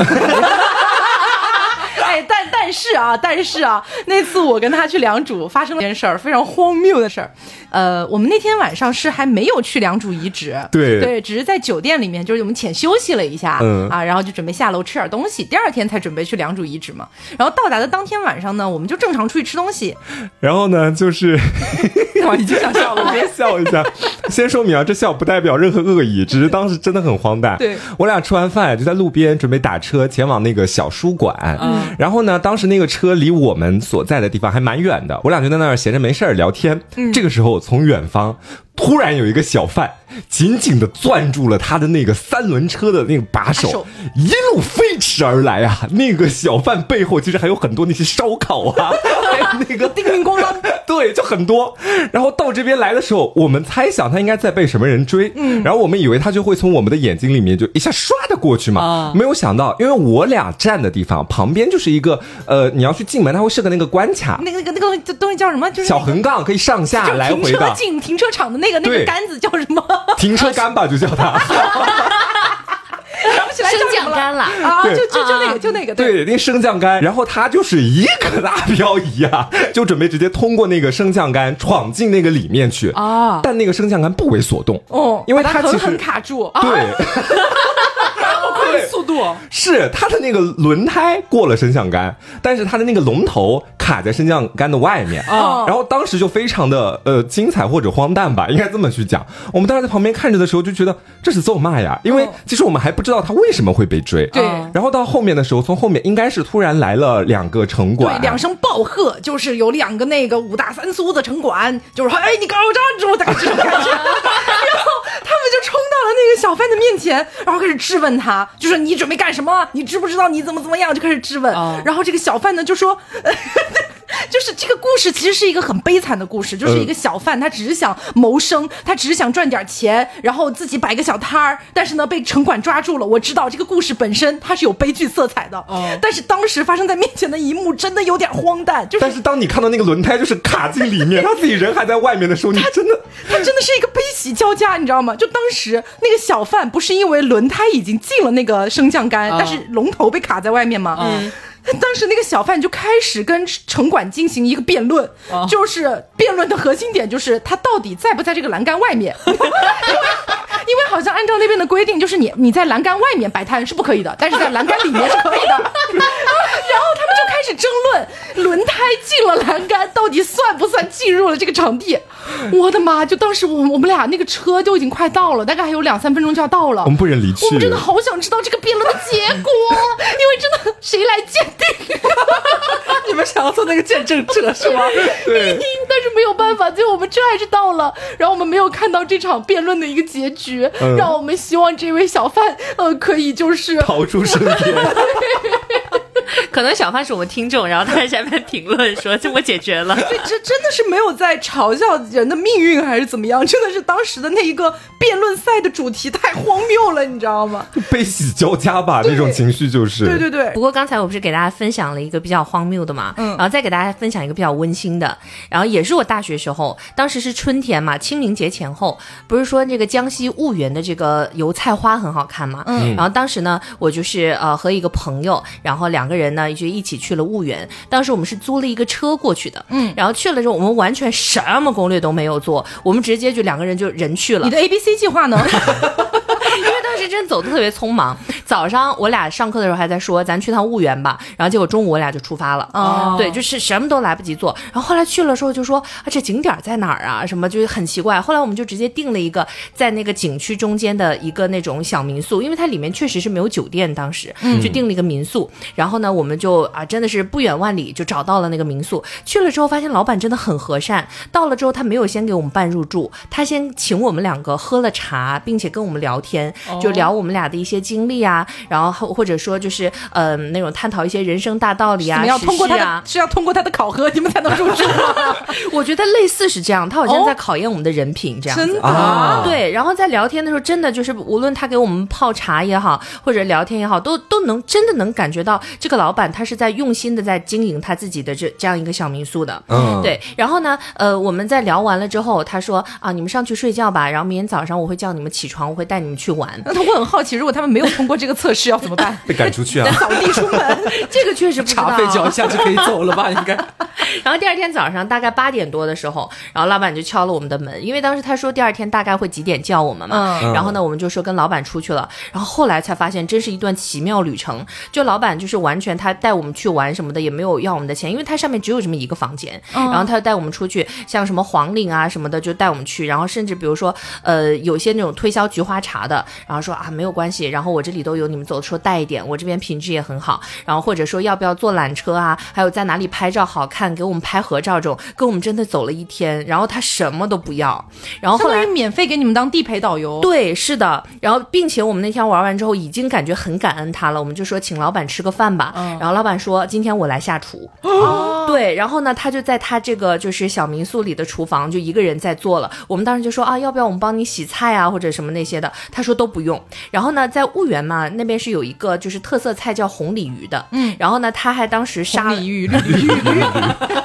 哎，但但是啊，但是啊，那次我跟他去良渚发生了一件事儿，非常荒谬的事儿。呃，我们那天晚上是还没有去良渚遗址，对对，只是在酒店里面，就是我们浅休息了一下，嗯啊，然后就准备下楼吃点东西，第二天才准备去良渚遗址嘛。然后到达的当天晚上呢，我们就正常出去吃东西，然后呢，就是哇，已经想笑了。我先笑一下。先说明啊，这笑不代表任何恶意，只是 当时真的很荒诞。对我俩吃完饭就在路边准备打车前往那个小书馆。嗯，然后呢，当时那个车离我们所在的地方还蛮远的，我俩就在那儿闲着没事儿聊天。这个时候，从远方突然有一个小贩紧紧的攥住了他的那个三轮车的那个把手，一路飞驰而来啊！那个小贩背后其实还有很多那些烧烤啊，还有 那个叮铃咣啷，对，就很多。然后到这边来的时候，我们猜想他应该在被什么人追，嗯，然后我们以为他就会从我们的眼睛里面就一下唰的过去嘛，啊没有想到，因为我俩站的地方旁边就是一个呃，你要去进门，他会设个那个关卡，那个那个那个东西叫什么？就是小横杠可以上下来回的进停车场的那个那个杆子叫什么？停车杆吧，就叫它。想不起来叫升什么了。降杆了，啊，对。就就就那个就那个，对，那个升降杆，然后他就是一个大漂移啊，就准备直接通过那个升降杆闯进那个里面去。啊。但那个升降杆不为所动，哦，因为把它其实狠卡住，啊对，是它的那个轮胎过了升降杆，但是它的那个龙头卡在升降杆的外面哦然后当时就非常的呃精彩或者荒诞吧，应该这么去讲。我们当时在旁边看着的时候就觉得这是咒骂呀，因为哦其实我们还不知道他为什么会被追。对然后到后面的时候，从后面应该是突然来了两个城管，对，两声暴喝，就是有两个那个五大三粗的城管，就是说，哎，你给我站住，大概这种感觉。然后他们就冲到了那个小贩的面前，然后开始质问他，就说你准备干什么？你知不知道你怎么怎么样？就开始质问。哦然后这个小贩呢就说。就是这个故事其实是一个很悲惨的故事，就是一个小贩，他只是想谋生，他只是想赚点钱，然后自己摆个小摊儿，但是呢被城管抓住了。我知道这个故事本身它是有悲剧色彩的，哦但是当时发生在面前的一幕真的有点荒诞，就是但是当你看到那个轮胎就是卡进里面，他自己人还在外面的时候，你真的他真的是一个悲喜交加，你知道吗？就当时那个小贩不是因为轮胎已经进了那个升降杆，啊但是龙头被卡在外面吗？嗯。当时那个小贩就开始跟城管进行一个辩论，哦就是辩论的核心点就是他到底在不在这个栏杆外面，因为因为好像按照那边的规定，就是你你在栏杆外面摆摊是不可以的，但是在栏杆里面是可以的。然后他们就开始争论，轮胎进了栏杆到底算不算进入了这个场地？我的妈！就当时我我们俩那个车就已经快到了，大概还有两三分钟就要到了。我们不忍离去。我们真的好想知道这个辩论的结果，因为真的谁来鉴定？你们想要做那个见证者是吗？对，但是没有办法，最后我们车还是到了，然后我们没有看到这场辩论的一个结局，嗯让我们希望这位小贩呃可以就是逃出生天。可能小范是我们听众，然后他在下面评论说这我解决了。这这真的是没有在嘲笑人的命运还是怎么样？真的是当时的那一个辩论赛的主题太荒谬了，你知道吗？悲喜交加吧，那种情绪就是。对 对对不，过刚才我不是给大家分享了一个比较荒谬的嘛，嗯然后再给大家分享一个比较温馨的，然后也是我大学时候，当时是春天嘛，清明节前后，不是说这个江西婺源的这个油菜花很好看嘛，嗯，然后当时呢，我就是呃和一个朋友，然后两个人呢就一起去了婺源，当时我们是租了一个车过去的，嗯，然后去了之后，我们完全什么攻略都没有做，我们直接就两个人就人去了。你，的 A B C 计划呢？当时真走的特别匆忙，早上我俩上课的时候还在说咱去趟婺源吧，然后结果中午我俩就出发了。哦对，就是什么都来不及做。然后后来去了之后就说啊，这景点在哪儿啊？什么就是很奇怪。后来我们就直接订了一个在那个景区中间的一个那种小民宿，因为它里面确实是没有酒店，当时就订了一个民宿。然后呢，我们就啊真的是不远万里就找到了那个民宿。去了之后发现老板真的很和善，到了之后他没有先给我们办入住，他先请我们两个喝了茶，并且跟我们聊天，就聊我们俩的一些经历啊，然后或或者说就是呃那种探讨一些人生大道理啊，怎么要通过他的、啊。是要通过他的考核，你们才能入职吗？我觉得类似是这样，他好像哦在考验我们的人品这样子。真的啊对，然后在聊天的时候，真的就是无论他给我们泡茶也好，或者聊天也好，都都能真的能感觉到这个老板他是在用心的在经营他自己的这这样一个小民宿的。嗯，对，然后呢，呃，我们在聊完了之后，他说啊，你们上去睡觉吧，然后明天早上我会叫你们起床，我会带你们去玩。那我很好奇，如果他们没有通过这个测试要怎么办？被赶出去啊！扫地出门。这个确实不知道。茶费交一下就可以走了吧？应该。然后第二天早上大概八点多的时候，然后老板就敲了我们的门，因为当时他说第二天大概会几点叫我们嘛。嗯然后呢，我们就说跟老板出去了。然后后来才发现，真是一段奇妙旅程。就老板就是完全他带我们去玩什么的，也没有要我们的钱，因为他上面只有这么一个房间。然后他就带我们出去，像什么黄岭啊什么的，就带我们去。然后甚至比如说，呃，有些那种推销菊花茶的，然后说啊没有关系，然后我这里都有，你们走的时候带一点，我这边品质也很好。然后或者说要不要坐缆车啊，还有在哪里拍照好看，给我们拍合照这种，跟我们真的走了一天。然后他什么都不要，然后后来免费给你们当地陪导游。对，是的，然后并且我们那天玩完之后，已经感觉很感恩他了，我们就说请老板吃个饭吧。然后老板说今天我来下厨。哦，对，然后呢，他就在他这个就是小民宿里的厨房，就一个人在做了。我们当时就说啊，要不要我们帮你洗菜啊，或者什么那些的？他说都不用。然后呢，在婺源嘛，那边是有一个就是特色菜叫红鲤鱼的，嗯，然后呢，他还当时杀了红鲤鱼、鲤鱼，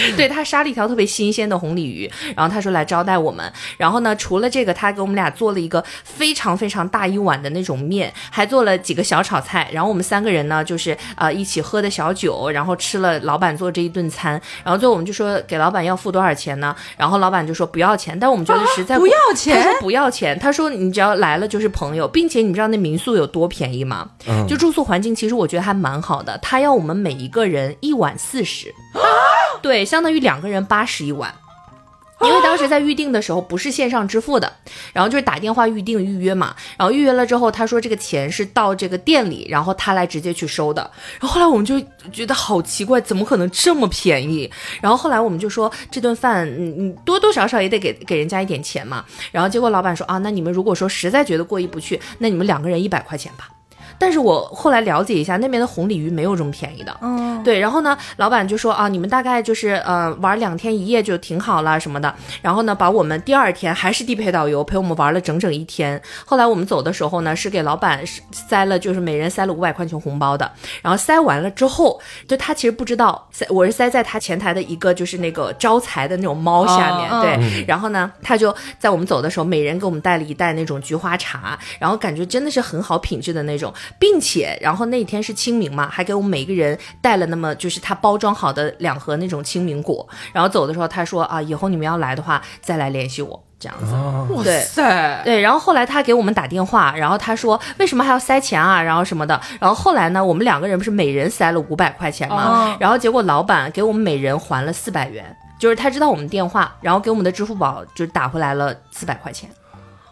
对他杀了一条特别新鲜的红鲤鱼，然后他说来招待我们。然后呢，除了这个，他给我们俩做了一个非常非常大一碗的那种面，还做了几个小炒菜。然后我们三个人呢，就是呃一起喝的小酒，然后吃了老板做这一顿餐。然后最后我们就说给老板要付多少钱呢？然后老板就说不要钱，但我们觉得实在不 要钱他说不要钱，他说你只要来了就是朋友，并且你知道那民宿有多便宜吗？就住宿环境其实我觉得还蛮好的，他要我们每一个人一晚四十。对，相当于两个人八十一晚。因为当时在预定的时候不是线上支付的，然后就是打电话预定预约嘛，然后预约了之后，他说这个钱是到这个店里，然后他来直接去收的。然后后来我们就觉得好奇怪，怎么可能这么便宜？然后后来我们就说这顿饭，嗯嗯，多多少少也得给给人家一点钱嘛。然后结果老板说啊，那你们如果说实在觉得过意不去，那你们两个人一百块钱吧。但是我后来了解一下，那边的红鲤鱼没有这么便宜的。嗯，对，然后呢，老板就说啊，你们大概就是呃玩两天一夜就挺好了什么的。然后呢，把我们第二天还是地陪导游陪我们玩了整整一天。后来我们走的时候呢，是给老板塞了，就是每人塞了五百块钱红包的。然后塞完了之后，就他其实不知道，塞我是塞在他前台的一个就是那个招财的那种猫下面，哦对。然后呢，他就在我们走的时候，每人给我们带了一袋那种菊花茶，然后感觉真的是很好品质的那种。并且然后那天是清明嘛，还给我们每个人带了那么就是他包装好的两盒那种清明果，然后走的时候他说啊，以后你们要来的话再来联系我这样子。哇对塞，对，然后后来他给我们打电话，然后他说为什么还要塞钱啊，然后什么的。然后后来呢，我们两个人不是每人塞了五百块钱嘛，哦然后结果老板给我们每人还了四百元，就是他知道我们电话，然后给我们的支付宝就打回来了四百块钱。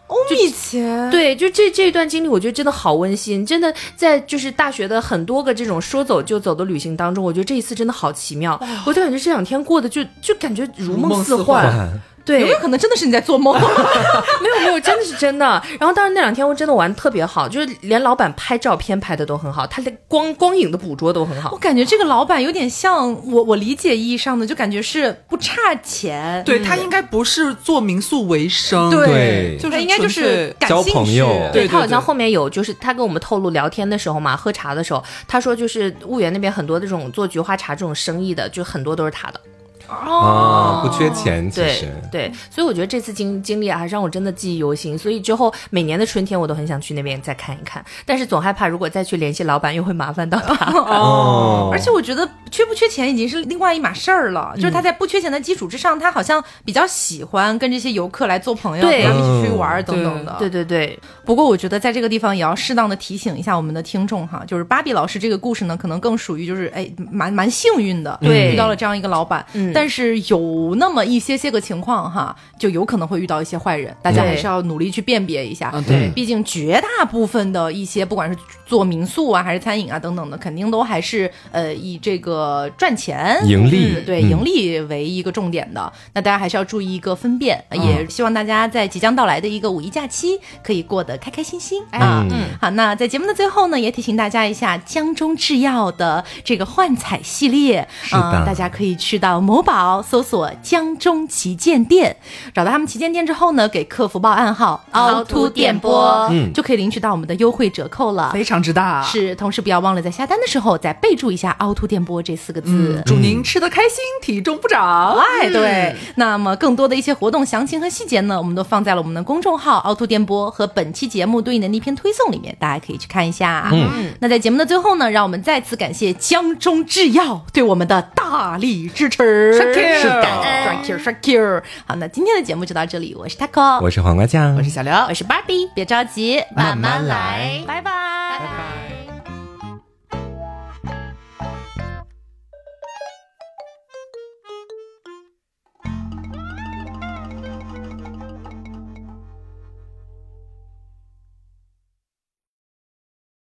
欧米茄，对，就这这一段经历，我觉得真的好温馨，真的在就是大学的很多个这种说走就走的旅行当中，我觉得这一次真的好奇妙，我就感觉这两天过得就就感觉如梦似幻。幻对，有没有可能真的是你在做梦？没有没有，真的是真的。然后当时那两天我真的玩得特别好，就是连老板拍照片拍的都很好，他连光光影的捕捉都很好我。感觉这个老板有点像我我理解意义上的，就感觉是不差钱，对他应该不是做民宿为生，对就是他应该就是感兴趣朋友对他好像后面有，就是他跟我们透露聊天的时候嘛，喝茶的时候，他说就是婺源那边很多这种做菊花茶这种生意的，就很多都是他的。啊，不缺钱，其实。对，所以我觉得这次经经历啊，让我真的记忆犹新。所以之后每年的春天，我都很想去那边再看一看，但是总害怕如果再去联系老板，又会麻烦到他。哦而且我觉得缺不缺钱已经是另外一码事儿了，嗯就是他在不缺钱的基础之上，他好像比较喜欢跟这些游客来做朋友，对跟他们一起出去玩儿等等的。对对对，不过我觉得在这个地方也要适当的提醒一下我们的听众哈，就是芭比老师这个故事呢，可能更属于就是哎蛮蛮幸运的，对遇到了这样一个老板，嗯但是有那么一些些个情况哈，就有可能会遇到一些坏人，大家还是要努力去辨别一下。嗯对毕竟绝大部分的一些不管是做民宿啊还是餐饮啊等等的，肯定都还是呃以这个赚钱盈利嗯对嗯盈利为一个重点的。那大家还是要注意一个分辨，嗯也希望大家在即将到来的一个五一假期可以过得开开心心啊。嗯好，那在节目的最后呢，也提醒大家一下江中制药的这个幻彩系列，啊呃大家可以去到某宝搜索江中旗舰店，找到他们旗舰店之后呢，给客服报暗号凹凸电波，嗯。就可以领取到我们的优惠折扣了。非常之大，是，同时不要忘了在下单的时候再备注一下“凹凸电波”这四个字。嗯，祝您吃得开心，体重不长。哎，对，那么更多的一些活动详情和细节呢，我们都放在了我们的公众号“凹凸电波”和本期节目对应的那篇推送里面，大家可以去看一下。嗯，那在节目的最后呢，让我们再次感谢江中制药对我们的大力支持，是的，Thank you，Thank you。好，那今天的节目就到这里，我是 Taco，我是黄瓜酱，我是小刘，我是 Barbie，别着急，慢慢来。拜拜，拜拜。